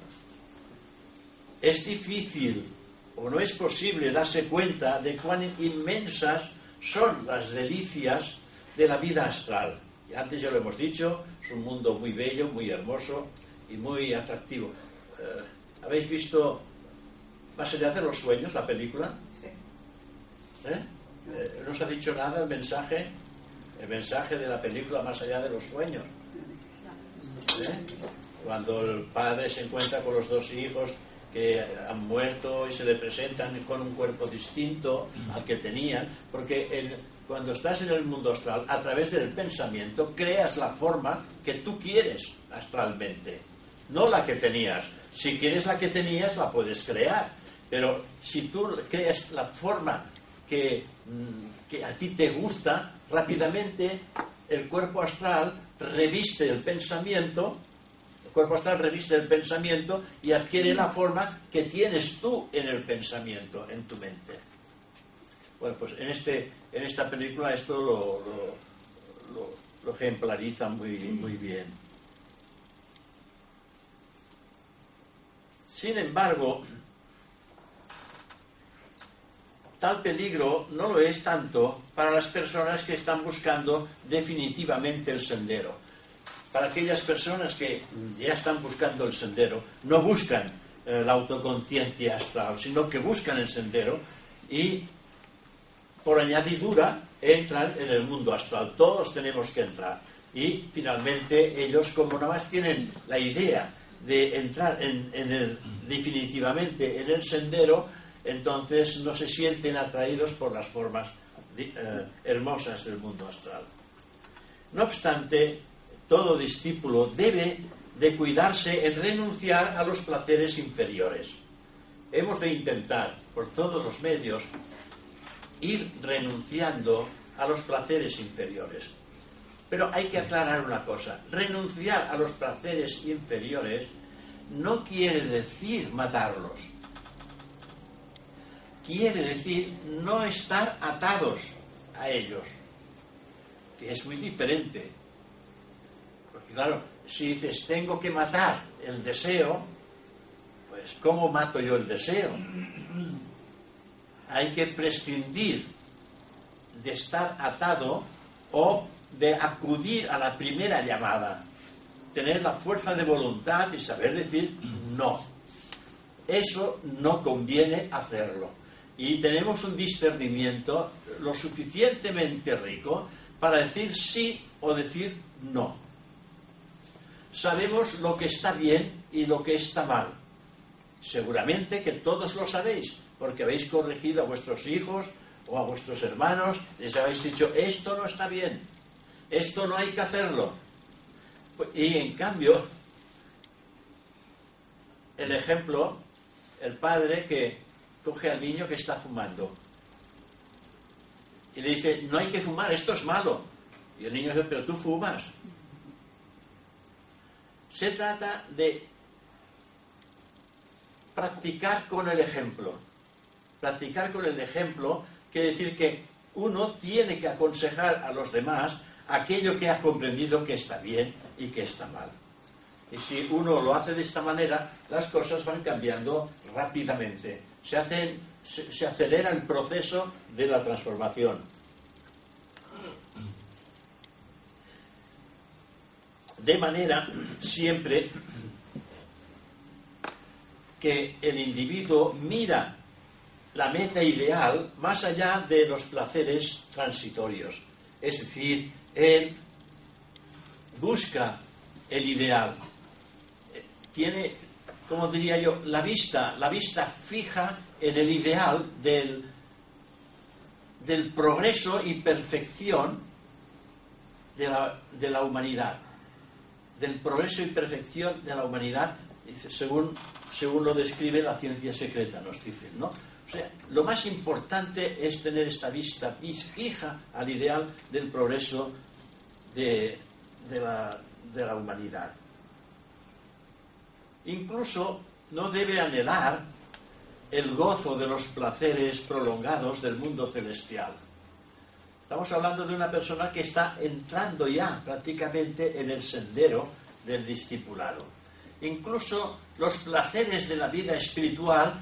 Speaker 1: es difícil o no es posible darse cuenta de cuán inmensas son las delicias de la vida astral. Y antes ya lo hemos dicho, es un mundo muy bello, muy hermoso y muy atractivo. Eh, ¿Habéis visto Más allá de los sueños, la película?
Speaker 2: Sí.
Speaker 1: ¿Eh? Eh, ¿No os ha dicho nada el mensaje? El mensaje de la película Más allá de los sueños. Cuando el padre se encuentra con los dos hijos que han muerto y se le presentan con un cuerpo distinto al que tenían, porque el- cuando estás en el mundo astral, a través del pensamiento, creas la forma que tú quieres astralmente, no la que tenías. Si quieres la que tenías, la puedes crear, pero si tú creas la forma que, mm, a ti te gusta, rápidamente el cuerpo astral reviste el pensamiento el cuerpo astral reviste el pensamiento y adquiere la forma que tienes tú en el pensamiento, en tu mente. Bueno, pues en, este, en esta película esto lo, ejemplariza muy, muy bien. Sin embargo, tal peligro no lo es tanto para las personas que están buscando definitivamente el sendero para aquellas personas que ya están buscando el sendero, no buscan eh, la autoconciencia astral, sino que buscan el sendero y por añadidura entran en el mundo astral. Todos tenemos que entrar. Y finalmente ellos, como nada más tienen la idea de entrar en, el, definitivamente en el sendero, entonces no se sienten atraídos por las formas eh, hermosas del mundo astral. No obstante, todo discípulo debe de cuidarse en renunciar a los placeres inferiores. Hemos de intentar, por todos los medios, ir renunciando a los placeres inferiores. Pero hay que aclarar una cosa. Renunciar a los placeres inferiores no quiere decir matarlos. Quiere decir no estar atados a ellos, que es muy diferente. Porque claro, si dices tengo que matar el deseo, pues ¿cómo mato yo el deseo? Hay que prescindir de estar atado o de acudir a la primera llamada. Tener la fuerza de voluntad y saber decir no. Eso no conviene hacerlo. Y tenemos un discernimiento lo suficientemente rico para decir sí o decir no. Sabemos lo que está bien y lo que está mal. Seguramente que todos lo sabéis, porque habéis corregido a vuestros hijos o a vuestros hermanos, les habéis dicho, esto no está bien, esto no hay que hacerlo. Y en cambio, el ejemplo, el padre que coge al niño que está fumando y le dice, no hay que fumar, esto es malo. Y el niño dice, pero tú fumas. Se trata de practicar con el ejemplo. Practicar con el ejemplo quiere decir que uno tiene que aconsejar a los demás aquello que ha comprendido que está bien y que está mal. Y si uno lo hace de esta manera, las cosas van cambiando rápidamente. Se, hacen, se, se acelera el proceso de la transformación. De manera siempre que el individuo mira la meta ideal más allá de los placeres transitorios. Es decir, él busca el ideal. Tiene, como diría yo, la vista, la vista fija en el ideal del, del progreso y perfección de la, de la humanidad. Del progreso y perfección de la humanidad, según, según lo describe la ciencia secreta, nos dicen, ¿no? O sea, lo más importante es tener esta vista fija al ideal del progreso de, de, la, de la humanidad. Incluso no debe anhelar el gozo de los placeres prolongados del mundo celestial. Estamos hablando de una persona que está entrando ya prácticamente en el sendero del discipulado. Incluso los placeres de la vida espiritual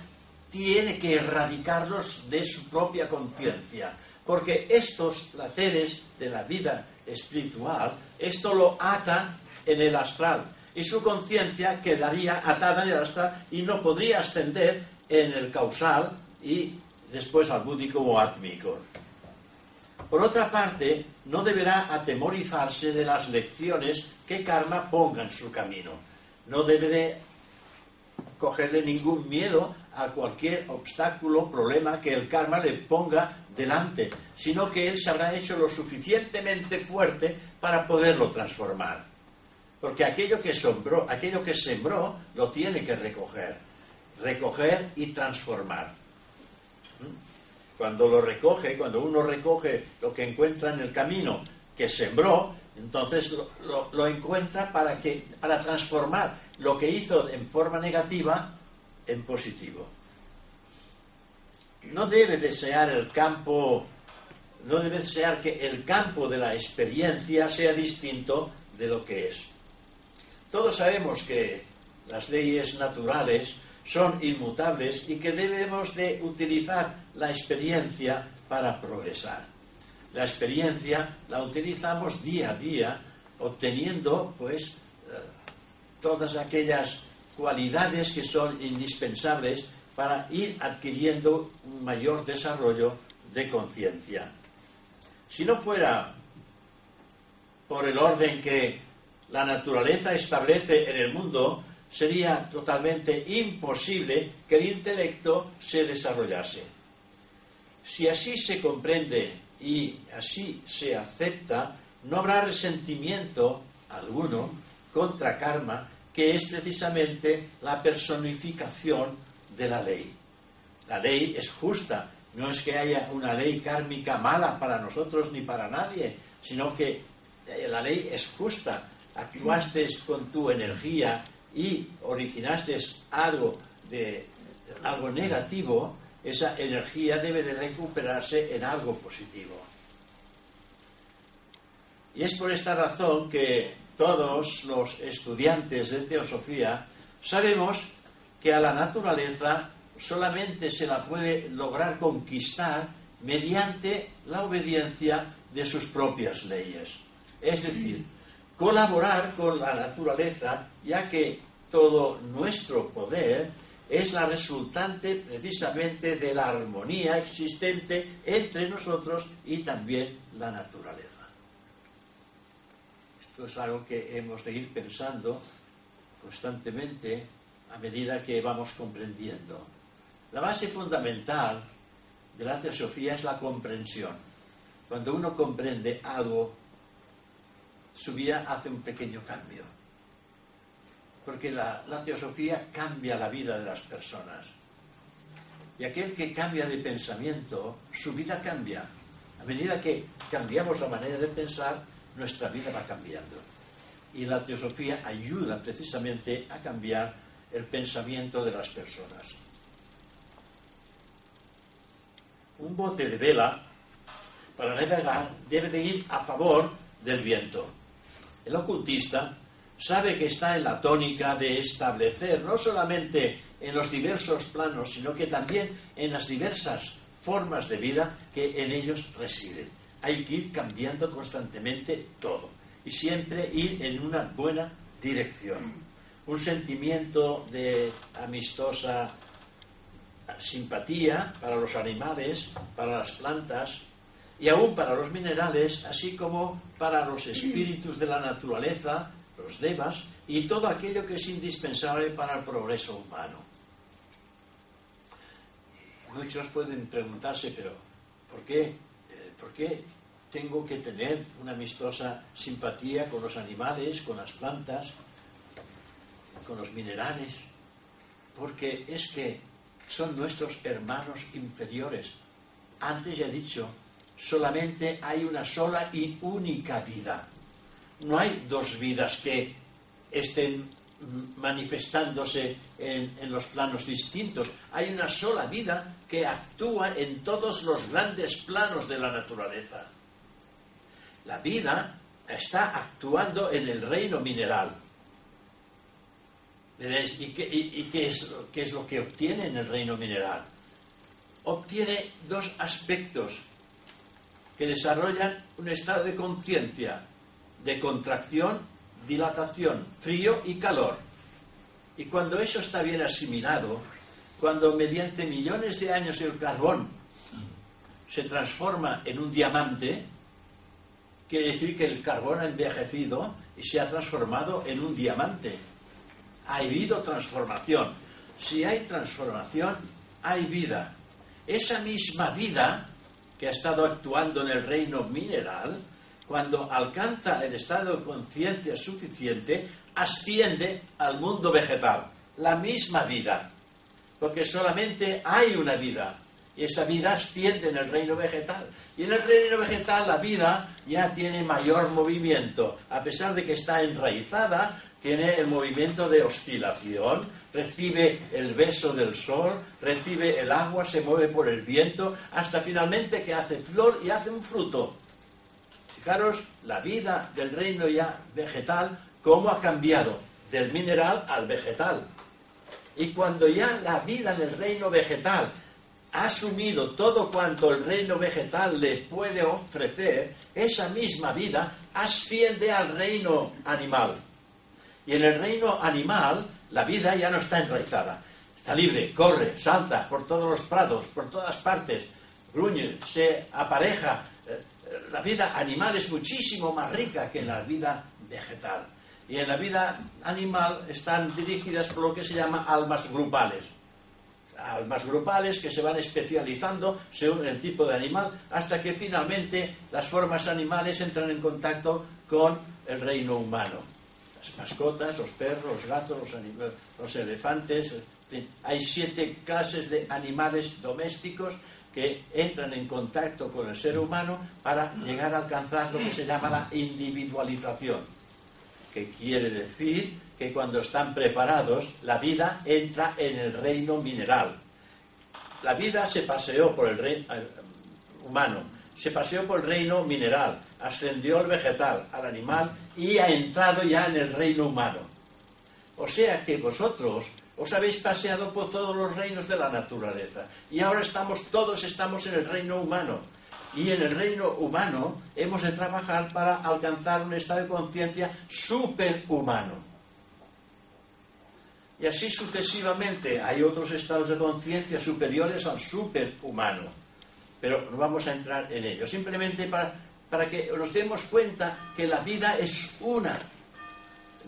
Speaker 1: tiene que erradicarlos de su propia conciencia, porque estos placeres de la vida espiritual, esto lo ata en el astral, y su conciencia quedaría atada en el astral y no podría ascender en el causal y después al búdico o átmico. Por otra parte, no deberá atemorizarse de las lecciones que karma ponga en su camino. No debe de cogerle ningún miedo a cualquier obstáculo, problema que el karma le ponga delante, sino que él se habrá hecho lo suficientemente fuerte para poderlo transformar. Porque aquello que sembró, aquello que sembró, lo tiene que recoger. Recoger y transformar. ¿Mm? Cuando lo recoge, cuando uno recoge lo que encuentra en el camino que sembró, entonces lo, lo- lo encuentra para, que, para transformar lo que hizo en forma negativa en positivo. No debe desear el campo, no debe desear que el campo de la experiencia sea distinto de lo que es. Todos sabemos que las leyes naturales son inmutables y que debemos de utilizar la experiencia para progresar. La experiencia la utilizamos día a día obteniendo pues eh, todas aquellas cualidades que son indispensables para ir adquiriendo un mayor desarrollo de conciencia. Si no fuera por el orden que la naturaleza establece en el mundo, sería totalmente imposible que el intelecto se desarrollase. Si así se comprende y así se acepta, no habrá resentimiento alguno contra karma, que es precisamente la personificación de la ley. La ley es justa, no es que haya una ley kármica mala para nosotros ni para nadie, sino que eh, la ley es justa. Actuaste con tu energía y originaste algo de algo negativo, esa energía debe de recuperarse en algo positivo. Y es por esta razón que todos los estudiantes de teosofía sabemos que a la naturaleza solamente se la puede lograr conquistar mediante la obediencia de sus propias leyes. Es decir, colaborar con la naturaleza, ya que todo nuestro poder es la resultante precisamente de la armonía existente entre nosotros y también la naturaleza. Esto es algo que hemos de ir pensando constantemente a medida que vamos comprendiendo. La base fundamental de la teosofía es la comprensión. Cuando uno comprende algo, su vida hace un pequeño cambio. Porque la, la teosofía cambia la vida de las personas. Y aquel que cambia de pensamiento, su vida cambia. A medida que cambiamos la manera de pensar, nuestra vida va cambiando. Y la teosofía ayuda precisamente a cambiar el pensamiento de las personas. Un bote de vela, para navegar, debe de ir a favor del viento. El ocultista sabe que está en la tónica de establecer, no solamente en los diversos planos, sino que también en las diversas formas de vida que en ellos residen. Hay que ir cambiando constantemente todo y siempre ir en una buena dirección. Un sentimiento de amistosa simpatía para los animales, para las plantas y aún para los minerales, así como para los espíritus de la naturaleza, los devas y todo aquello que es indispensable para el progreso humano. Muchos pueden preguntarse, pero ¿por qué, eh, ¿por qué tengo que tener una amistosa simpatía con los animales, con las plantas, con los minerales? Porque es que son nuestros hermanos inferiores. Antes ya he dicho, solamente hay una sola y única vida. No hay dos vidas que estén manifestándose en, los planos distintos. Hay una sola vida que actúa en todos los grandes planos de la naturaleza. La vida está actuando en el reino mineral. ¿Y, qué, es lo que obtiene en el reino mineral? Obtiene dos aspectos que desarrollan un estado de conciencia, de contracción, dilatación, frío y calor. Y cuando eso está bien asimilado, cuando mediante millones de años el carbón se transforma en un diamante, quiere decir que el carbón ha envejecido y se ha transformado en un diamante. Ha habido transformación. si hay transformación, hay vida. Esa misma vida que ha estado actuando en el reino mineral, cuando alcanza el estado de conciencia suficiente, asciende al mundo vegetal. La misma vida. Porque solamente hay una vida. Y esa vida asciende en el reino vegetal. Y en el reino vegetal la vida ya tiene mayor movimiento. A pesar de que está enraizada, tiene el movimiento de oscilación, recibe el beso del sol, recibe el agua, se mueve por el viento, hasta finalmente que hace flor y hace un fruto. Fijaros la vida del reino ya vegetal, cómo ha cambiado del mineral al vegetal. Y cuando ya la vida del reino vegetal ha asumido todo cuanto el reino vegetal le puede ofrecer, esa misma vida asciende al reino animal. Y en el reino animal la vida ya no está enraizada. Está libre, corre, salta por todos los prados, por todas partes, gruñe, se apareja. Eh, la vida animal es muchísimo más rica que en la vida vegetal. Y en la vida animal están dirigidas por lo que se llama almas grupales almas grupales que se van especializando según el tipo de animal, hasta que finalmente las formas animales entran en contacto con el reino humano. Las mascotas, los perros, los gatos, los, los elefantes, hay siete clases de animales domésticos que entran en contacto con el ser humano para llegar a alcanzar lo que se llama la individualización, que quiere decir que cuando están preparados, la vida entra en el reino mineral. La vida se paseó por el reino eh, humano, se paseó por el reino mineral, ascendió al vegetal, al animal y ha entrado ya en el reino humano. O sea que vosotros os habéis paseado por todos los reinos de la naturaleza y ahora estamos todos estamos en el reino humano y en el reino humano hemos de trabajar para alcanzar un estado de conciencia superhumano. Y así sucesivamente hay otros estados de conciencia superiores al superhumano. Pero no vamos a entrar en ello. Simplemente para, para que nos demos cuenta que la vida es una.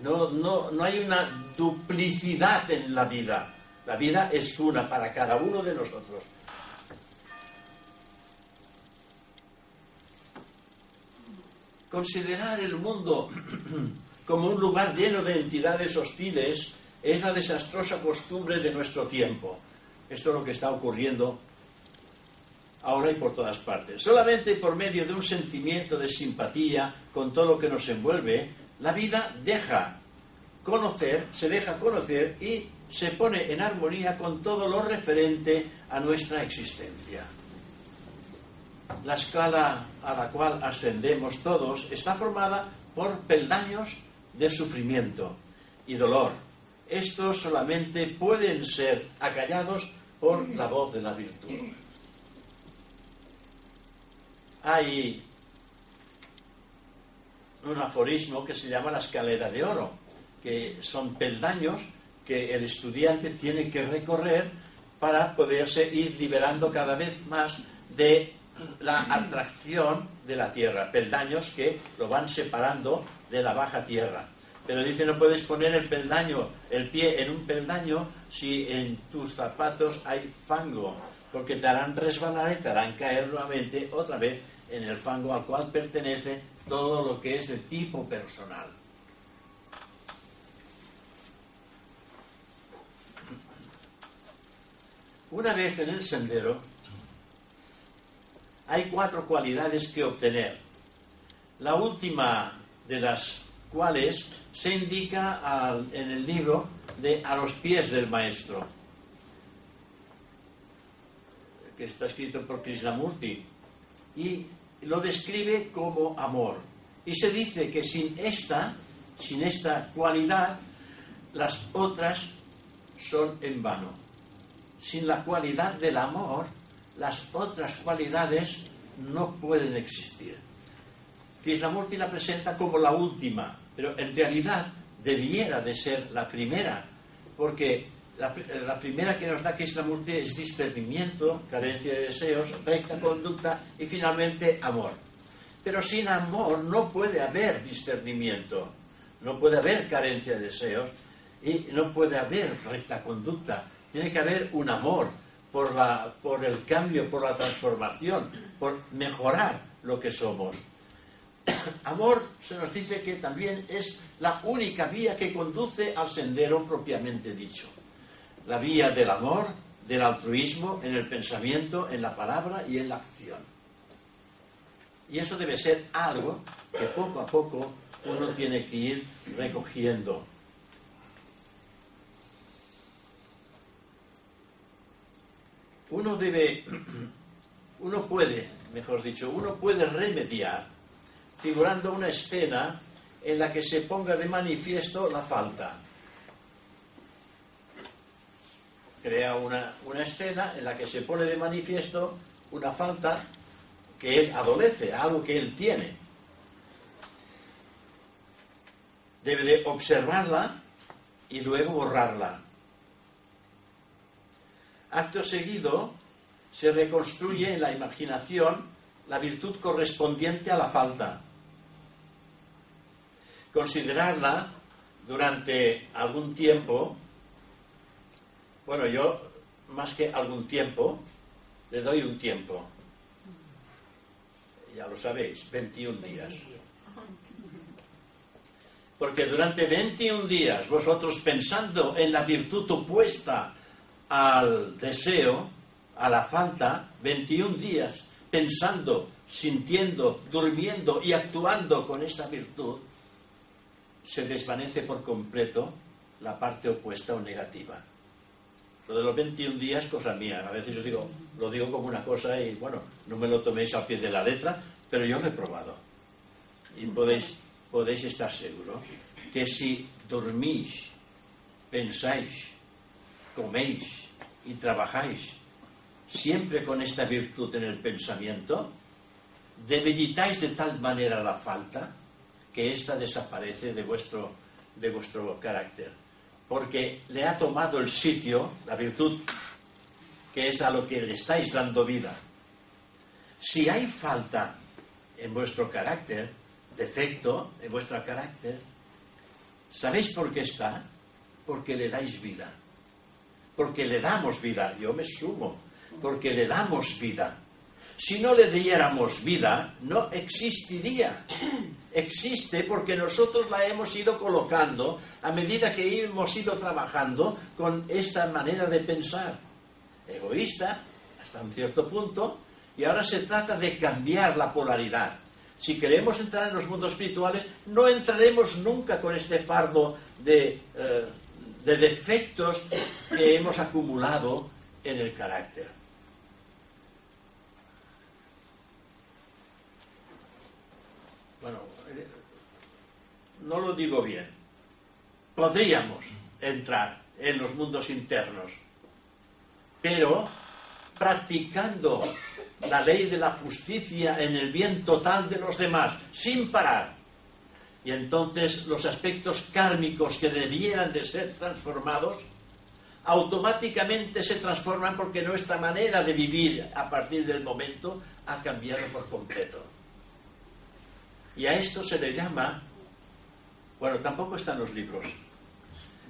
Speaker 1: No, no, no hay una duplicidad en la vida. La vida es una para cada uno de nosotros. Considerar el mundo como un lugar lleno de entidades hostiles es la desastrosa costumbre de nuestro tiempo. Esto es lo que está ocurriendo ahora y por todas partes. Solamente por medio de un sentimiento de simpatía con todo lo que nos envuelve, la vida deja conocer, se deja conocer y se pone en armonía con todo lo referente a nuestra existencia. La escala a la cual ascendemos todos está formada por peldaños de sufrimiento y dolor, estos solamente pueden ser acallados por la voz de la virtud. Hay un aforismo que se llama la escalera de oro, que son peldaños que el estudiante tiene que recorrer para poderse ir liberando cada vez más de la atracción de la tierra, peldaños que lo van separando de la baja tierra. Pero dice, no puedes poner el peldaño, el pie en un peldaño si en tus zapatos hay fango, porque te harán resbalar y te harán caer nuevamente otra vez en el fango al cual pertenece todo lo que es de tipo personal. Una vez en el sendero, hay cuatro cualidades que obtener. La última de las cuales se indica en el libro de A los pies del maestro, que está escrito por Krishnamurti, y lo describe como amor. Y se dice que sin esta, sin esta cualidad, las otras son en vano. Sin la cualidad del amor, las otras cualidades no pueden existir. Krishnamurti la presenta como la última, pero en realidad debiera de ser la primera, porque la, primera que nos da Krishnamurti es discernimiento, carencia de deseos, recta conducta y finalmente amor. Pero sin amor no puede haber discernimiento, no puede haber carencia de deseos y no puede haber recta conducta. Tiene que haber un amor por, la, por el cambio, por la transformación, por mejorar lo que somos. Amor se nos dice que también es la única vía que conduce al sendero propiamente dicho. La vía del amor, del altruismo, en el pensamiento, en la palabra y en la acción. Y eso debe ser algo que poco a poco uno tiene que ir recogiendo. Uno debe, uno puede, mejor dicho, uno puede remediar figurando una escena en la que se ponga de manifiesto la falta. Crea una, una escena en la que se pone de manifiesto una falta que él adolece, algo que él tiene. Debe de observarla y luego borrarla. Acto seguido se reconstruye en la imaginación la virtud correspondiente a la falta. Considerarla durante algún tiempo, bueno, yo más que algún tiempo, le doy un tiempo. Ya lo sabéis, 21 días. Porque durante 21 días vosotros pensando en la virtud opuesta al deseo, a la falta, 21 días pensando, sintiendo, durmiendo y actuando con esta virtud, se desvanece por completo la parte opuesta o negativa. Lo de los 21 días, cosa mía. A veces yo digo, lo digo como una cosa y bueno, no me lo toméis al pie de la letra, pero yo lo he probado. Y podéis, podéis estar seguros que si dormís, pensáis, coméis y trabajáis siempre con esta virtud en el pensamiento, debilitáis de tal manera la falta que ésta desaparece de vuestro, de vuestro carácter. Porque le ha tomado el sitio, la virtud, que es a lo que le estáis dando vida. Si hay falta en vuestro carácter, defecto en vuestro carácter, ¿sabéis por qué está? Porque le dais vida. Porque le damos vida. Yo me sumo porque le damos vida. Si no le diéramos vida, no existiría. Existe porque nosotros la hemos ido colocando a medida que hemos ido trabajando con esta manera de pensar. Egoísta, hasta un cierto punto, y ahora se trata de cambiar la polaridad. Si queremos entrar en los mundos espirituales, no entraremos nunca con este fardo de, eh, de defectos que hemos acumulado en el carácter. bueno, eh, no lo digo bien, podríamos entrar en los mundos internos, pero practicando la ley de la justicia en el bien total de los demás, sin parar. Y entonces los aspectos kármicos que debieran de ser transformados, automáticamente se transforman porque nuestra manera de vivir a partir del momento ha cambiado por completo. Y a esto se le llama, bueno, tampoco están los libros,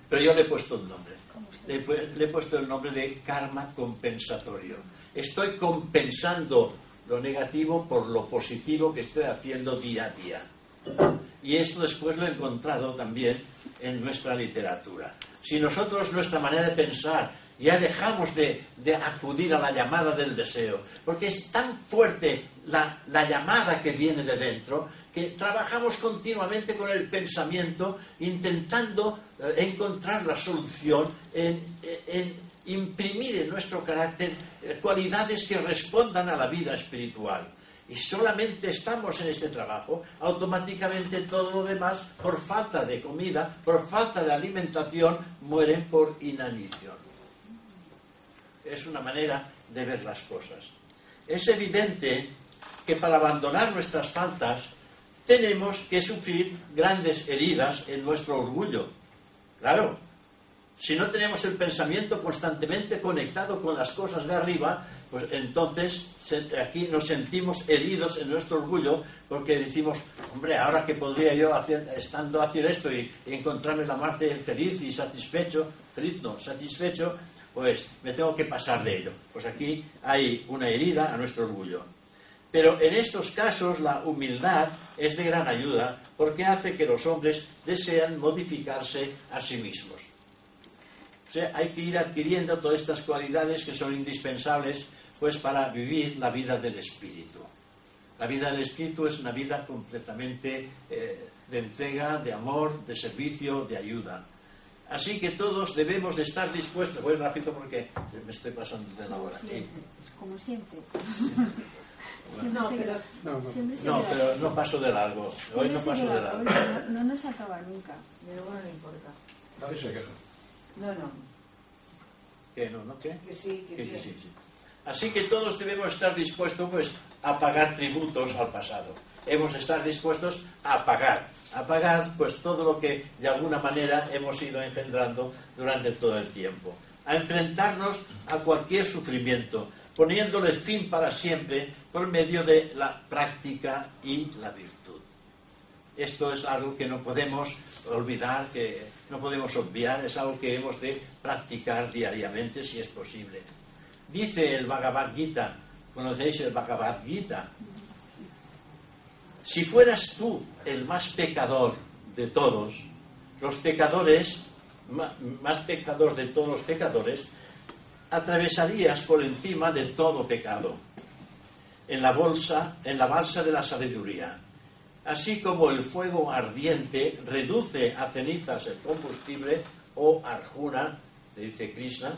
Speaker 1: pero yo le he puesto un nombre. Le, he puesto el nombre de karma compensatorio. Estoy compensando lo negativo por lo positivo que estoy haciendo día a día. Y esto después lo he encontrado también en nuestra literatura. Si nosotros nuestra manera de pensar ya dejamos de, acudir a la llamada del deseo, porque es tan fuerte la, la llamada que viene de dentro que trabajamos continuamente con el pensamiento intentando eh, encontrar la solución en, imprimir en nuestro carácter eh, cualidades que respondan a la vida espiritual. Y solamente estamos en este trabajo, automáticamente todo lo demás, por falta de comida, por falta de alimentación, mueren por inanición. Es una manera de ver las cosas. Es evidente que para abandonar nuestras faltas tenemos que sufrir grandes heridas en nuestro orgullo. Claro, si no tenemos el pensamiento constantemente conectado con las cosas de arriba, pues entonces aquí nos sentimos heridos en nuestro orgullo porque decimos, hombre, ahora que podría yo, estando hacer esto y, encontrarme la Marte feliz y satisfecho, feliz no, satisfecho, pues me tengo que pasar de ello. Pues aquí hay una herida a nuestro orgullo. Pero en estos casos la humildad es de gran ayuda porque hace que los hombres desean modificarse a sí mismos. O sea, hay que ir adquiriendo todas estas cualidades que son indispensables pues para vivir la vida del espíritu. La vida del espíritu es una vida completamente eh, de entrega, de amor, de servicio, de ayuda. Así que todos debemos de estar dispuestos. Voy rápido porque me estoy pasando de la hora.
Speaker 3: Como siempre.
Speaker 2: No, pero,
Speaker 1: No,
Speaker 3: queda-
Speaker 1: pero no paso de largo. Hoy no paso de largo.
Speaker 3: No, no nos acaba nunca.
Speaker 2: pero bueno, no importa.
Speaker 4: Nadie se queja.
Speaker 2: No, no,
Speaker 1: ¿Qué? ¿No? ¿No? ¿Qué?
Speaker 2: que sí, que
Speaker 1: Sí, sí,
Speaker 2: sí.
Speaker 1: sí, sí. Así que todos debemos estar dispuestos pues, a pagar tributos al pasado. Hemos de estar dispuestos a pagar, a pagar pues todo lo que de alguna manera hemos ido engendrando durante todo el tiempo, a enfrentarnos a cualquier sufrimiento, poniéndole fin para siempre por medio de la práctica y la virtud. Esto es algo que no podemos olvidar, que no podemos obviar, es algo que hemos de practicar diariamente si es posible. Dice el Bhagavad Gita, ¿conocéis el Bhagavad Gita? Si fueras tú el más pecador de todos, los pecadores, más pecador de todos los pecadores, atravesarías por encima de todo pecado en la bolsa, en la balsa de la sabiduría. Así como el fuego ardiente reduce a cenizas el combustible o arjuna, le dice Krishna,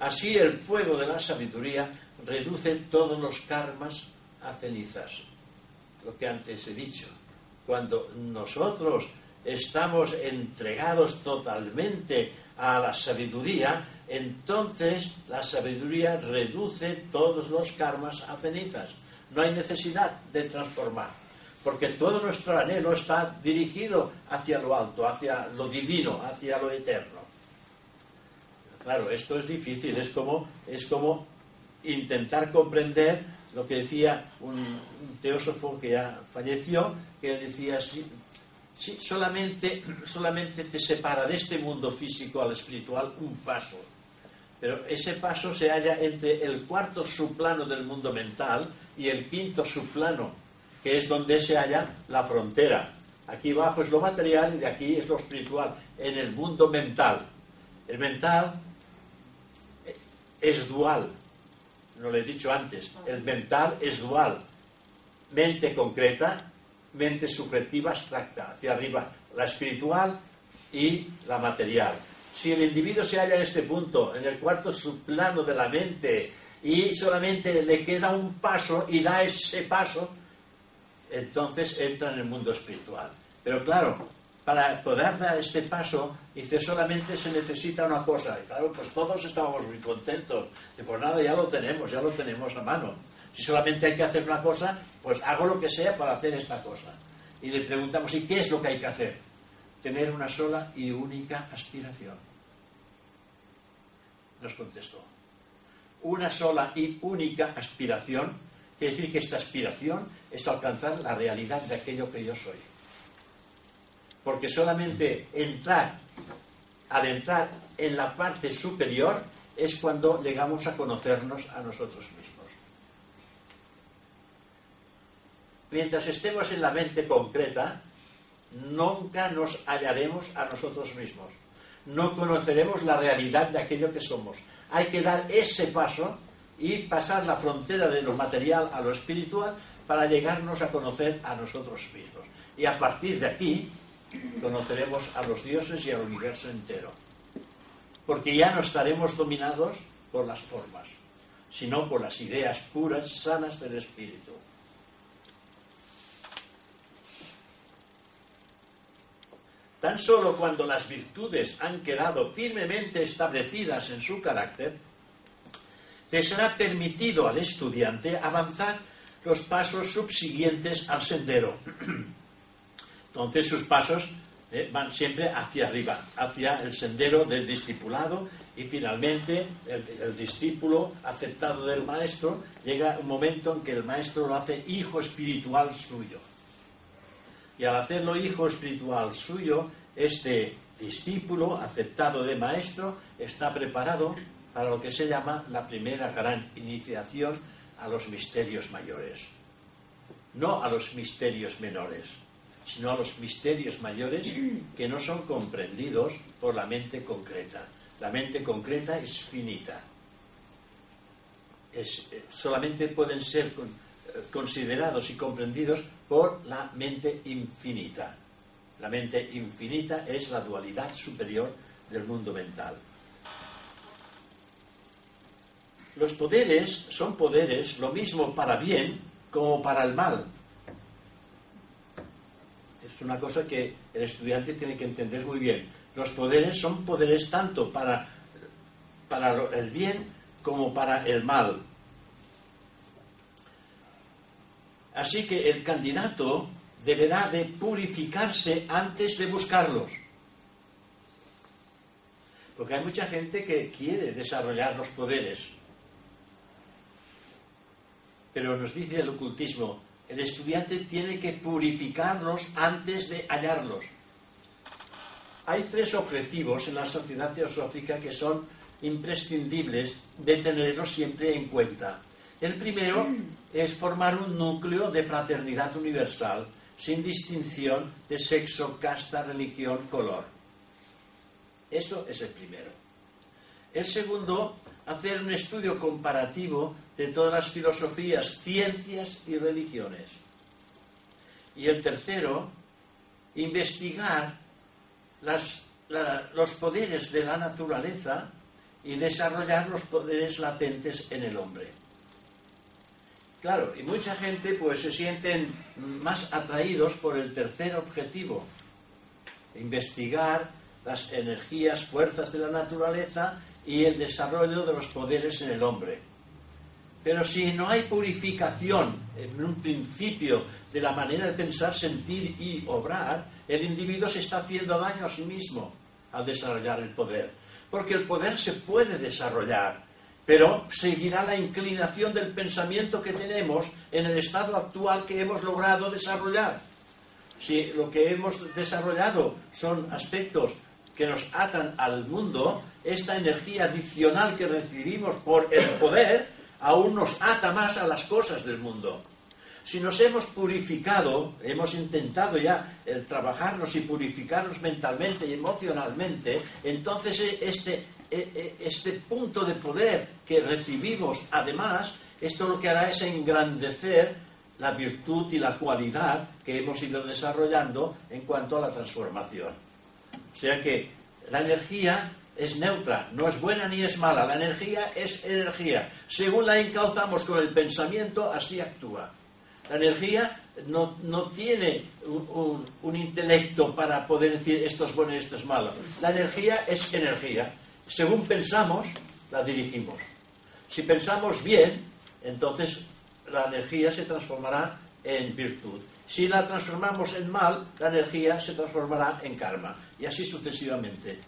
Speaker 1: así el fuego de la sabiduría reduce todos los karmas a cenizas. Lo que antes he dicho. Cuando nosotros estamos entregados totalmente a la sabiduría, entonces la sabiduría reduce todos los karmas a cenizas. No hay necesidad de transformar, porque todo nuestro anhelo está dirigido hacia lo alto, hacia lo divino, hacia lo eterno. Claro, esto es difícil, es como, es como intentar comprender lo que decía un, teósofo que ya falleció, que decía, si solamente, solamente te separa de este mundo físico al espiritual un paso, pero ese paso se halla entre el cuarto subplano del mundo mental y el quinto subplano, que es donde se halla la frontera. Aquí abajo es lo material y aquí es lo espiritual, en el mundo mental. El mental es dual, no lo he dicho antes, el mental es dual. Mente concreta, mente subjetiva abstracta, hacia arriba, la espiritual y la material. Si el individuo se halla en este punto, en el cuarto subplano de la mente, y solamente le queda un paso y da ese paso, entonces entra en el mundo espiritual. Pero claro, para poder dar este paso, dice, solamente se necesita una cosa. Y claro, pues todos estábamos muy contentos. Y pues nada, ya lo tenemos, ya lo tenemos a mano. Si solamente hay que hacer una cosa, pues hago lo que sea para hacer esta cosa. Y le preguntamos, ¿y qué es lo que hay que hacer? Tener una sola y única aspiración. Nos contestó. Una sola y única aspiración, quiere decir que esta aspiración es alcanzar la realidad de aquello que yo soy. Porque solamente entrar, al entrar en la parte superior, es cuando llegamos a conocernos a nosotros mismos. Mientras estemos en la mente concreta, nunca nos hallaremos a nosotros mismos. No conoceremos la realidad de aquello que somos. Hay que dar ese paso y pasar la frontera de lo material a lo espiritual para llegarnos a conocer a nosotros mismos. Y a partir de aquí conoceremos a los dioses y al universo entero. Porque ya no estaremos dominados por las formas, sino por las ideas puras, sanas del espíritu. Tan solo cuando las virtudes han quedado firmemente establecidas en su carácter, le será permitido al estudiante avanzar los pasos subsiguientes al sendero. Entonces sus pasos eh, van siempre hacia arriba, hacia el sendero del discipulado y finalmente el, el discípulo aceptado del maestro llega un momento en que el maestro lo hace hijo espiritual suyo. Y al hacerlo hijo espiritual suyo, este discípulo aceptado de maestro está preparado para lo que se llama la primera gran iniciación a los misterios mayores. No a los misterios menores, sino a los misterios mayores que no son comprendidos por la mente concreta. La mente concreta es finita. Eh, solamente pueden ser considerados y comprendidos por la mente infinita. La mente infinita es la dualidad superior del mundo mental. Los poderes son poderes lo mismo para bien como para el mal. Es una cosa que el estudiante tiene que entender muy bien. Los poderes son poderes tanto para, para el bien como para el mal. Así que el candidato deberá de purificarse antes de buscarlos. Porque hay mucha gente que quiere desarrollar los poderes. Pero nos dice el ocultismo, el estudiante tiene que purificarlos antes de hallarlos. Hay tres objetivos en la sociedad teosófica que son imprescindibles de tenerlos siempre en cuenta. El primero es formar un núcleo de fraternidad universal, sin distinción de sexo, casta, religión, color. Eso es el primero. El segundo, hacer un estudio comparativo de todas las filosofías, ciencias y religiones. Y el tercero, investigar los poderes de la naturaleza y desarrollar los poderes latentes en el hombre. Claro, y mucha gente pues se sienten más atraídos por el tercer objetivo, investigar las energías, fuerzas de la naturaleza y el desarrollo de los poderes en el hombre. Pero si no hay purificación en un principio de la manera de pensar, sentir y obrar, el individuo se está haciendo daño a sí mismo al desarrollar el poder. Porque el poder se puede desarrollar, pero seguirá la inclinación del pensamiento que tenemos en el estado actual que hemos logrado desarrollar. Si lo que hemos desarrollado son aspectos que nos atan al mundo, esta energía adicional que recibimos por el poder aún nos ata más a las cosas del mundo. Si nos hemos purificado, hemos intentado ya el trabajarnos y purificarnos mentalmente y emocionalmente, entonces este, este punto de poder que recibimos, además, esto lo que hará es engrandecer la virtud y la cualidad que hemos ido desarrollando en cuanto a la transformación. O sea que la energía es neutra, no es buena ni es mala, la energía es energía. Según la encauzamos con el pensamiento, así actúa. La energía no, no tiene un, un- un intelecto para poder decir esto es bueno y esto es malo. La energía es energía. Según pensamos, la dirigimos. Si pensamos bien, entonces la energía se transformará en virtud. Si la transformamos en mal, la energía se transformará en karma. Y así sucesivamente.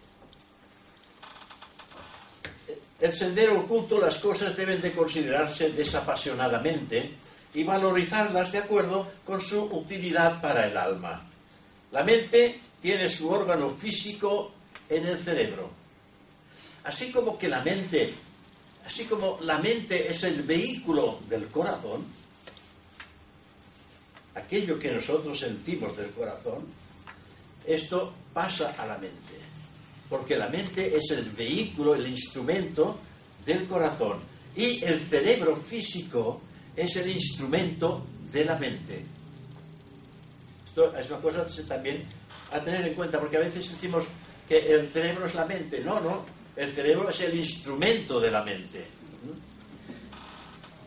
Speaker 1: El sendero oculto, las cosas deben de considerarse desapasionadamente y valorizarlas de acuerdo con su utilidad para el alma. La mente tiene su órgano físico en el cerebro. Así como que la mente, así como la mente es el vehículo del corazón, aquello que nosotros sentimos del corazón, esto pasa a la mente. Porque la mente es el vehículo, el instrumento del corazón. Y el cerebro físico es el instrumento de la mente. Esto es una cosa también a tener en cuenta, porque a veces decimos que el cerebro es la mente. No, no. El cerebro es el instrumento de la mente.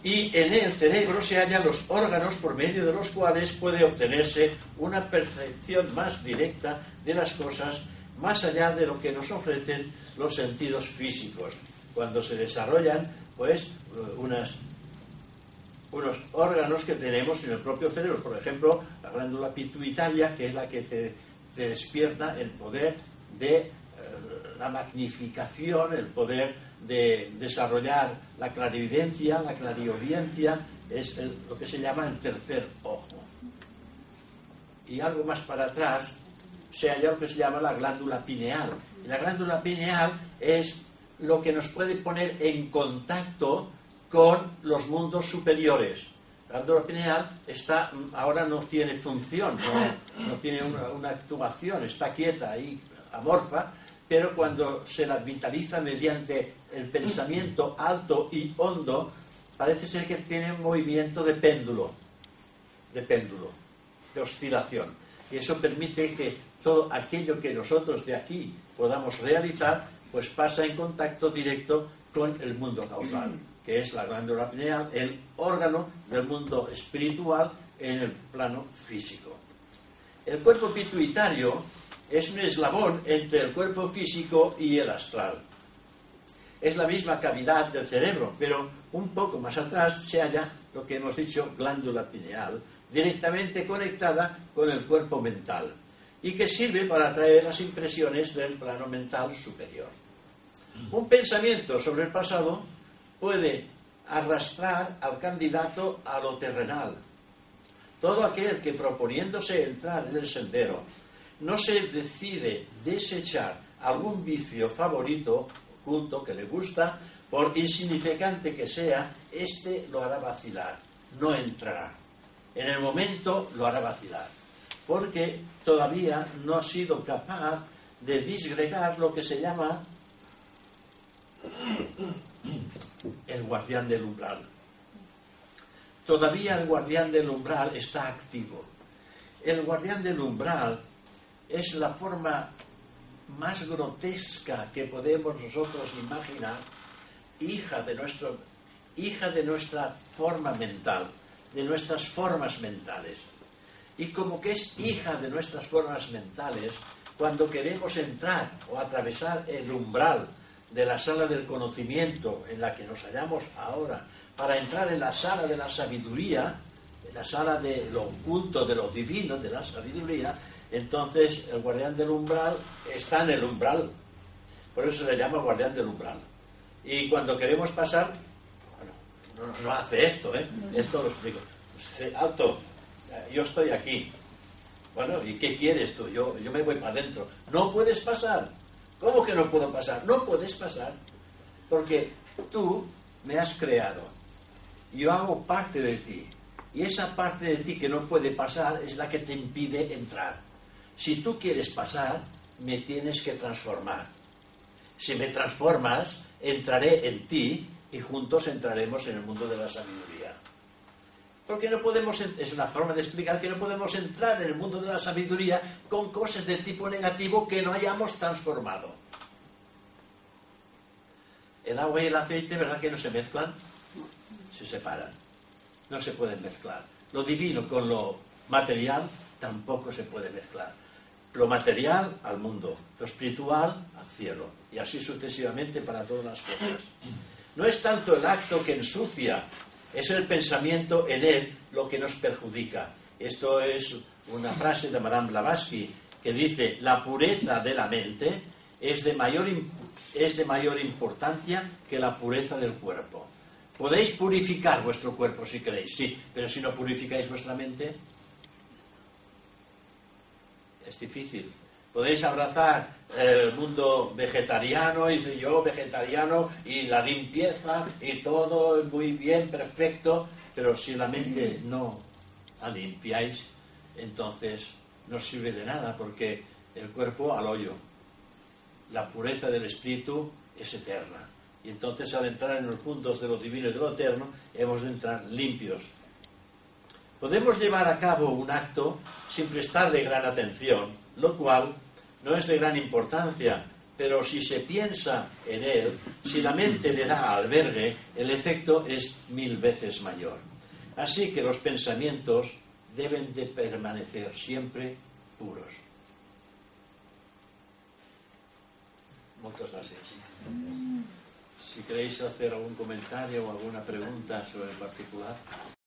Speaker 1: Y en el cerebro se hallan los órganos por medio de los cuales puede obtenerse una percepción más directa de las cosas, más allá de lo que nos ofrecen los sentidos físicos. Cuando se desarrollan, pues, eh, unos órganos que tenemos en el propio cerebro. Por ejemplo, la glándula pituitaria, que es la que te despierta el poder de la magnificación, el poder de desarrollar la clarividencia, la clariaudiencia, es lo que se llama el tercer ojo. Y algo más para atrás se halla lo que se llama la glándula pineal. La glándula pineal es lo que nos puede poner en contacto con los mundos superiores. La glándula pineal está, ahora no tiene función, no, no tiene una, una actuación, está quieta ahí, amorfa, pero cuando se la vitaliza mediante el pensamiento alto y hondo, parece ser que tiene un movimiento de péndulo, de péndulo, de oscilación. Y eso permite que todo aquello que nosotros de aquí podamos realizar, pues pasa en contacto directo con el mundo causal, que es la glándula pineal, el órgano del mundo espiritual en el plano físico. El cuerpo pituitario es un eslabón entre el cuerpo físico y el astral. Es la misma cavidad del cerebro, pero un poco más atrás se halla lo que hemos dicho glándula pineal, directamente conectada con el cuerpo mental y que sirve para atraer las impresiones del plano mental superior. Un pensamiento sobre el pasado puede arrastrar al candidato a lo terrenal. Todo aquel que proponiéndose entrar en el sendero no se decide desechar algún vicio favorito, oculto, que le gusta, por insignificante que sea, éste lo hará vacilar, no entrará. En el momento lo hará vacilar, porque todavía no ha sido capaz de disgregar lo que se llama el guardián del umbral. Todavía el guardián del umbral está activo. El guardián del umbral es la forma más grotesca que podemos nosotros imaginar, hija de, nuestro, hija de nuestra forma mental, de nuestras formas mentales. Y como que es hija de nuestras formas mentales, cuando queremos entrar o atravesar el umbral de la sala del conocimiento en la que nos hallamos ahora, para entrar en la sala de la sabiduría, en la sala de lo oculto, de lo divino, de la sabiduría, entonces el guardián del umbral está en el umbral. Por eso se le llama guardián del umbral. Y cuando queremos pasar, bueno, no, no hace esto, ¿eh? Esto lo explico. Dice, Alto, yo estoy aquí. Bueno, ¿y qué quieres tú? Yo, yo me voy para adentro. No puedes pasar. ¿Cómo que no puedo pasar? No puedes pasar. Porque tú me has creado. Yo hago parte de ti. Y esa parte de ti que no puede pasar es la que te impide entrar. Si tú quieres pasar, me tienes que transformar. Si me transformas, entraré en ti y juntos entraremos en el mundo de la sabiduría. Porque no podemos, es una forma de explicar que no podemos entrar en el mundo de la sabiduría con cosas de tipo negativo que no hayamos transformado. El agua y el aceite, ¿verdad que no se mezclan? Se separan. No se pueden mezclar. Lo divino con lo material tampoco se puede mezclar. Lo material al mundo, lo espiritual al cielo. Y así sucesivamente para todas las cosas. No es tanto el acto que ensucia, es el pensamiento en él lo que nos perjudica. Esto es una frase de Madame Blavatsky que dice, la pureza de la mente es de mayor, es de mayor importancia que la pureza del cuerpo. Podéis purificar vuestro cuerpo si queréis, sí, pero si no purificáis vuestra mente, es difícil. Podéis abrazar el mundo vegetariano, y yo vegetariano, y la limpieza, y todo muy bien, perfecto, pero si la mente no la limpiáis, entonces no sirve de nada, porque el cuerpo al hoyo. La pureza del espíritu es eterna. Y entonces al entrar en los puntos de lo divino y de lo eterno, hemos de entrar limpios. Podemos llevar a cabo un acto sin prestarle gran atención, lo cual no es de gran importancia, pero si se piensa en él, si la mente le da albergue, el efecto es mil veces mayor. Así que los pensamientos deben de permanecer siempre puros. Muchas gracias. Si queréis hacer algún comentario o alguna pregunta sobre el particular.